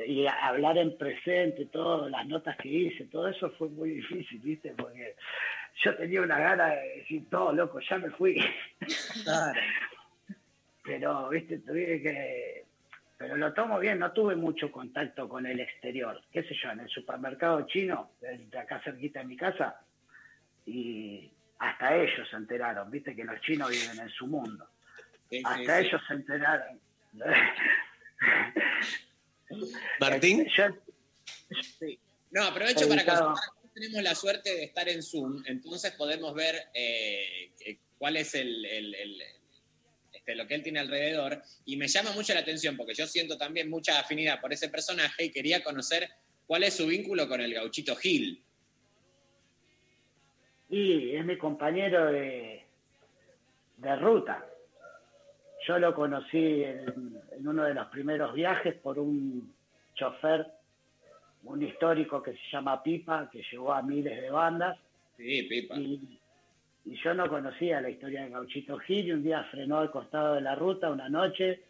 y a- hablar en presente, todas las notas que hice, todo eso fue muy difícil, ¿viste? Porque yo tenía una gana de decir, todo loco, ya me fui. Pero, ¿viste? Tuve que... Pero lo tomo bien, no tuve mucho contacto con el exterior. ¿Qué sé yo? En el supermercado chino, de acá cerquita de mi casa, y hasta ellos se enteraron, ¿viste? Que los chinos viven en su mundo. Hasta sí. ellos se enteraron. Martín. Sí. No, aprovecho para consultar. Tenemos la suerte de estar en Zoom, entonces podemos ver eh, eh, cuál es el, el- el- este, lo que él tiene alrededor. Y me llama mucho la atención porque yo siento también mucha afinidad por ese personaje y quería conocer cuál es su vínculo con el gauchito Gil. Y es mi compañero de, de ruta. Yo lo conocí en, en uno de los primeros viajes por un chofer, un histórico que se llama Pipa, que llegó a miles de bandas. Sí, Pipa. Y, y yo no conocía la historia de Gauchito Gil y un día frenó al costado de la ruta una noche,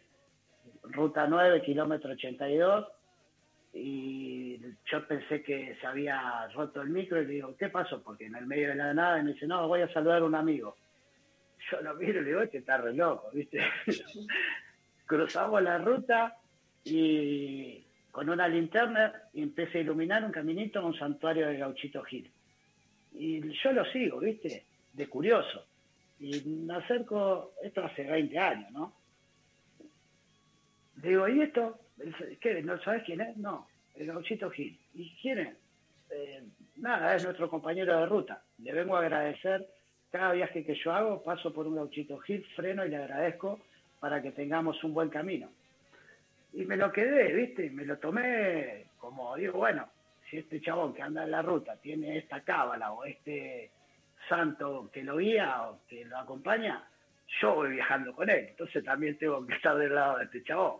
ruta 9, kilómetro 82, y yo pensé que se había roto el micro y le digo, ¿qué pasó? Porque en el medio de la nada me dice, no, voy a saludar a un amigo. Yo lo miro y le digo, este está re loco, ¿viste? Cruzamos la ruta y con una linterna y empecé a iluminar un caminito a un santuario de Gauchito Gil. Y yo lo sigo, ¿viste? De curioso. Y me acerco, esto hace 20 años, ¿no? Le digo, ¿y esto? ¿Qué? ¿No sabes quién es? No, el Gauchito Gil. ¿Y quién es? Eh, nada, es nuestro compañero de ruta. Le vengo a agradecer. Cada viaje que yo hago, paso por un Gauchito Gil, freno y le agradezco para que tengamos un buen camino. Y me lo quedé, ¿viste? Me lo tomé como, digo, bueno, si este chabón que anda en la ruta tiene esta cábala o este santo que lo guía o que lo acompaña, yo voy viajando con él. Entonces también tengo que estar del lado de este chabón.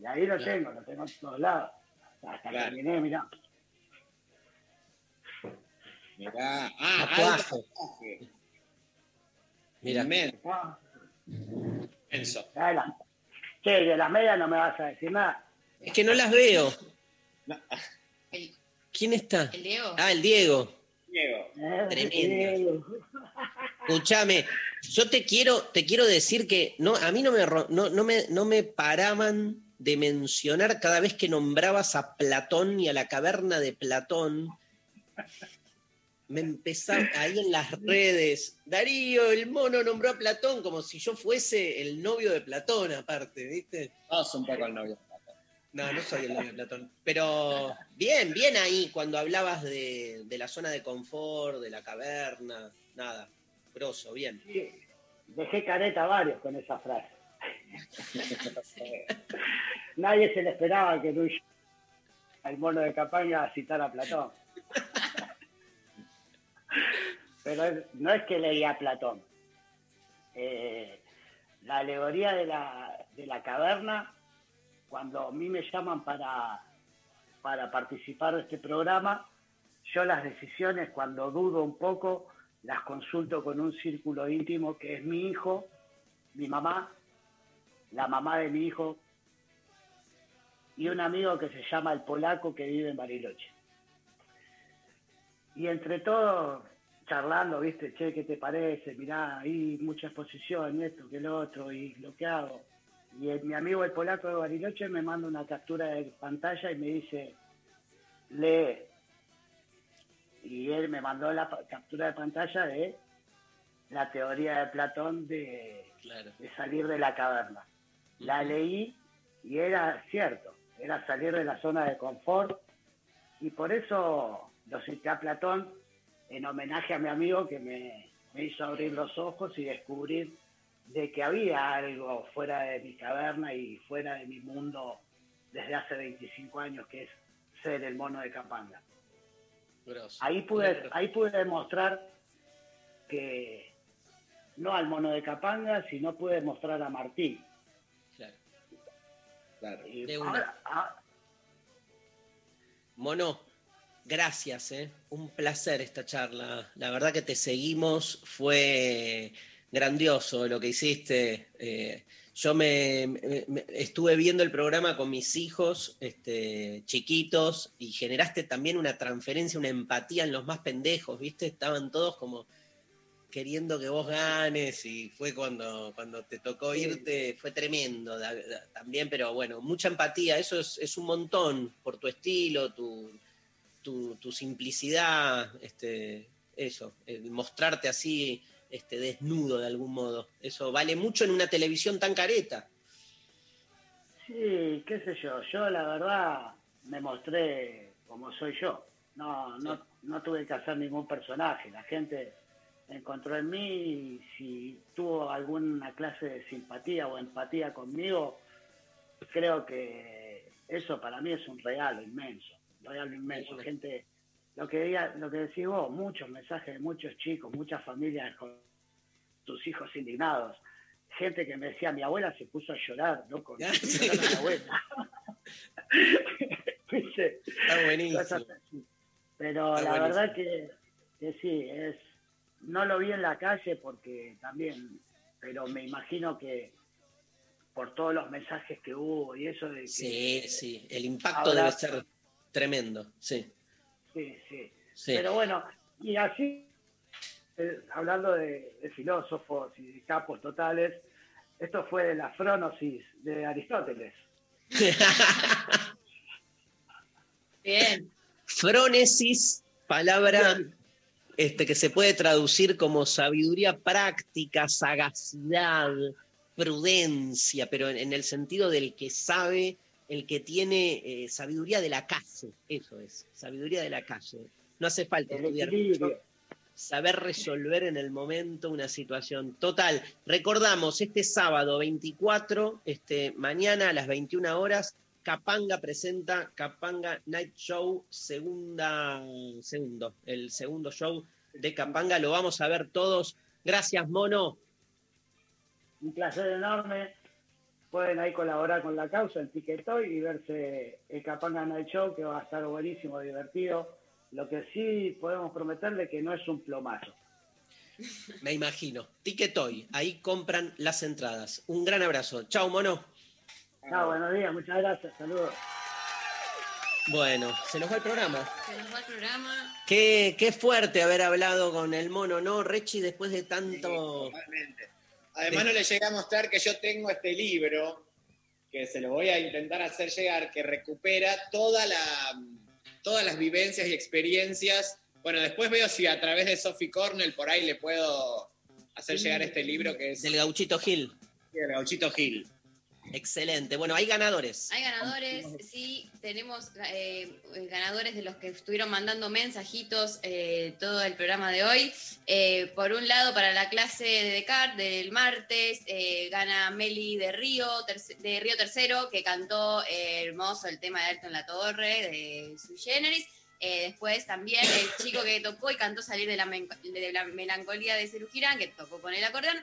Y ahí lo tengo, lo tengo en todos lados. Hasta Claro. que terminé, mirá. Mirá. Ah, alto. Mira. Inmenso. Las- Che, de las medias no me vas a decir nada. Es que no las veo. ¿Quién está? ¿El Diego? Ah, el Diego. Diego. Tremendo. Escúchame, yo te quiero, te quiero decir que no, a mí no me, no, no me, no me paraban de mencionar cada vez que nombrabas a Platón y a la caverna de Platón. Me empezaba ahí en las redes. Darío, el mono nombró a Platón como si yo fuese el novio de Platón, aparte, ¿viste? Vamos un poco al novio. No, no soy el novio de Platón. Pero bien, bien ahí cuando hablabas de, de la zona de confort, de la caverna, nada. Grosso, bien. Sí, dejé careta a varios con esa frase. Nadie se le esperaba que Luis, el mono de Capaña, citara a Platón. Pero no es que leía a Platón. Eh, la alegoría de la, de la caverna, cuando a mí me llaman para, para participar de este programa, yo las decisiones, cuando dudo un poco, las consulto con un círculo íntimo que es mi hijo, mi mamá, la mamá de mi hijo y un amigo que se llama el polaco que vive en Bariloche. Y entre todos, charlando, viste, che, ¿qué te parece? Mirá, ahí mucha exposición, esto, que lo otro, y lo que hago. Y el- mi amigo el polaco de Bariloche me manda una captura de pantalla y me dice, lee. Y él me mandó la captura de pantalla de la teoría de Platón de, de salir de la caverna. La leí y era cierto, era salir de la zona de confort y por eso lo cité a Platón en homenaje a mi amigo que me, me hizo abrir los ojos y descubrir de que había algo fuera de mi caverna y fuera de mi mundo desde hace 25 años, que es ser el mono de Capanga. Ahí pude, ahí pude demostrar que no al mono de Capanga, sino pude demostrar a Martín. Claro. Y De una. ahora- ah, Mono, gracias, ¿eh? un placer esta charla. La verdad que te seguimos, fue grandioso lo que hiciste. Eh, yo me, estuve viendo el programa con mis hijos este, chiquitos y generaste también una transferencia, una empatía en los más pendejos, ¿viste? Estaban todos como queriendo que vos ganes y fue cuando, cuando te tocó irte, fue tremendo da- da- también, pero bueno, mucha empatía, eso es, es un montón por tu estilo, tu, tu, tu simplicidad, este, eso, el mostrarte así este, desnudo de algún modo, eso vale mucho en una televisión tan careta. Sí, qué sé yo, yo la verdad me mostré como soy yo. No, no, no tuve que hacer ningún personaje. La gente encontró en mí y si tuvo alguna clase de simpatía o empatía conmigo, creo que eso para mí es un regalo inmenso, regalo inmenso. Gente, lo que diga, lo que decís vos, muchos mensajes de muchos chicos, muchas familias con sus hijos indignados. Gente que me decía, mi abuela se puso a llorar, loco. Llorar a mi abuela. Está buenísimo. Pero Está la buenísimo. verdad que, que sí, es no lo vi en la calle porque también, pero me imagino que por todos los mensajes que hubo y eso de que Sí, sí, el impacto debe ser tremendo, sí. sí, sí. Sí. Pero bueno, y así, eh, hablando de, de filósofos y de capos totales, esto fue de la fronosis de Aristóteles. Bien. Frónesis, palabra este, que se puede traducir como sabiduría práctica, sagacidad, prudencia, pero en, en el sentido del que sabe, el que tiene eh, sabiduría de la calle, eso es, sabiduría de la calle. No hace falta El estudiar mucho, saber resolver en el momento una situación. Total, recordamos, este sábado 24, este, mañana a las 21 horas, Capanga presenta Capanga Night Show, segunda, segundo, el segundo show de Capanga, lo vamos a ver todos. Gracias, Mono. Un placer enorme. Pueden ahí colaborar con la causa en Ticketoy y verse el Capanga Night Show, que va a estar buenísimo, divertido. Lo que sí podemos prometerle que no es un plomazo. Me imagino. Ticketoy, ahí compran las entradas. Un gran abrazo. Chao, Mono. Chao, buenos días, muchas gracias, saludos. Bueno, se nos va el programa. Se nos va el programa. Qué, qué fuerte haber hablado con el mono, ¿no, Rechi? Después de tanto. Totalmente. Además no le llegué a mostrar que yo tengo este libro, que se lo voy a intentar hacer llegar, que recupera toda la, todas las vivencias y experiencias. Bueno, después veo si a través de Sophie Cornell por ahí le puedo hacer llegar este libro que es Del Gauchito Gil. del Gauchito Gil. Excelente. Bueno, hay ganadores. Hay ganadores, sí, tenemos eh, ganadores de los que estuvieron mandando mensajitos eh, todo el programa de hoy. Eh, por un lado, para la clase de Descartes del martes, gana Meli de Río, de Río Tercero, que cantó hermoso el tema de Alto en la Torre, de Sui Generis. Después también el chico que tocó y cantó Salir de la, de la Melancolía de Cerú Girán, que tocó con el acordeón.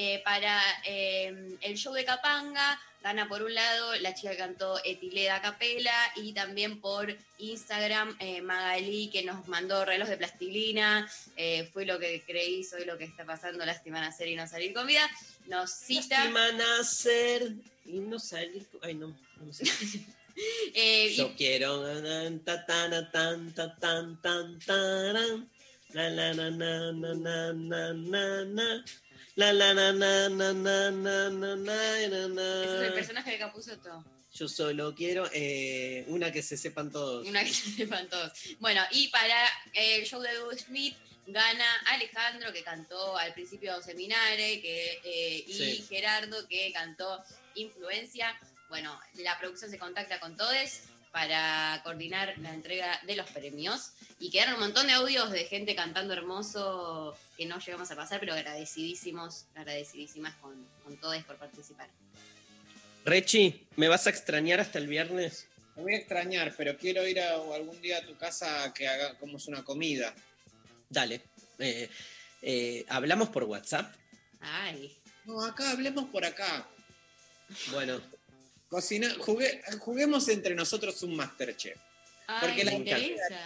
Eh, para eh, el show de Capanga, gana por un lado la chica que cantó Etileda Capela y también por Instagram eh, Magalí que nos mandó reloj de plastilina. Eh, fue lo que creí, soy lo que está pasando, lástima nacer y no salir con vida. Nos cita. Lástima nacer y no salir. Ay, no. no sé. y- Yo quiero. Na na na na na na na. Na na ese es el na. personaje de Capuzoto. Yo solo quiero eh, una que se sepan todos. Una que se sepan todos. Bueno, y para el show de Will Smith gana Alejandro, que cantó al principio Seminare, que, eh, y Sí. Gerardo, que cantó Influencia. Bueno, la producción se contacta con todos para coordinar la entrega de los premios. Y quedaron un montón de audios de gente cantando hermoso que no llegamos a pasar, pero agradecidísimos, agradecidísimas con, con todos por participar. Rechi, ¿me vas a extrañar hasta el viernes? Me voy a extrañar, pero quiero ir a- algún día a tu casa a que hagamos una comida. Dale. Eh, eh, ¿Hablamos por WhatsApp? Ay. No, acá hablemos por acá. Bueno, Cocina, jugué- juguemos entre nosotros un Masterchef. Porque la-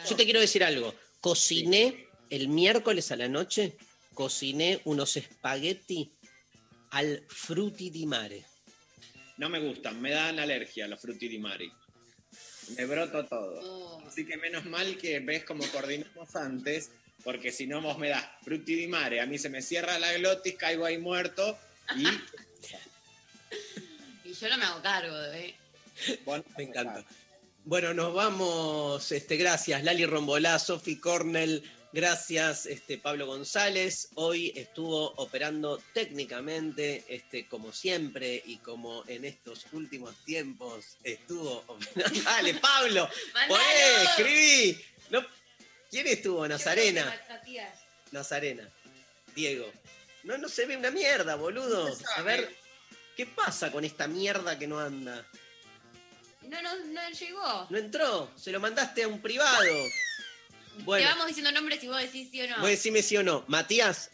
Yo te quiero decir algo. Cociné el miércoles a la noche, cociné unos espagueti al frutti di mare. No me gustan, me dan alergia los frutti di mari. Me broto todo. Oh. Así que menos mal que ves como coordinamos antes, porque si no vos me das frutti di mare, a mí se me cierra la glotis, caigo ahí muerto Y yo no me hago cargo, ¿eh? bueno, Me encanta. Bueno, nos vamos. Este, gracias, Lali Rombolá, Sofi Cornell. Gracias, este, Pablo González. Hoy estuvo operando técnicamente, este, como siempre y como en estos últimos tiempos estuvo operando. Dale, Pablo. ¡Mandalo! Poné, escribí. No, ¿Quién estuvo? Nazarena. Nazarena. Diego. No, no se ve una mierda, boludo. A ver, ¿qué pasa con esta mierda que no anda? No, no, no llegó. No entró, se lo mandaste a un privado. Bueno, Te vamos diciendo nombres y vos decís sí o no. voy a decirme sí o no. Matías.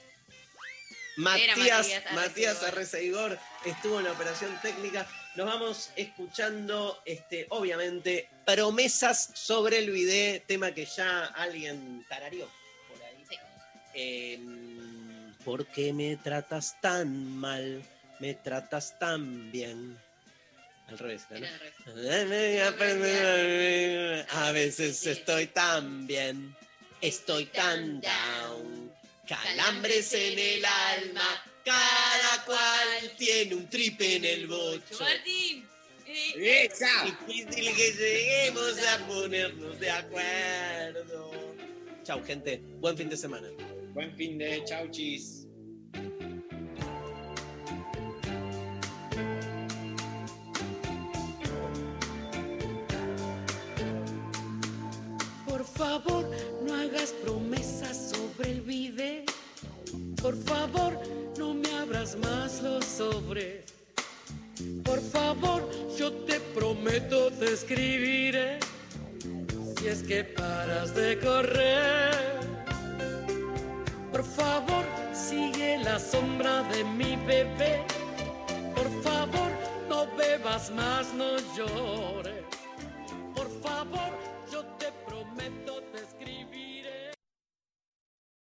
Matías, Matías Matías Arreceigor. Arreceigor estuvo en la operación técnica. Nos vamos escuchando, este, obviamente, promesas sobre el video, tema que ya alguien tarareó por ahí. Em, ¿Por qué me tratas tan mal? Me tratas tan bien. Al revés, ¿no? A veces estoy tan bien, estoy tan down, calambres en el alma, cada cual tiene un trip en el bocho. Martín. ¡Esa! Difícil que lleguemos a ponernos de acuerdo. Chau, gente. Buen fin de semana. Buen fin de chau chis. Favor, no hagas promesas sobre el video. Por favor, no me abras más los sobres. Por favor, yo te prometo te escribiré. Si es que paras de correr. Por favor, sigue la sombra de mi bebé. Por favor, no bebas más, no llores. Por favor,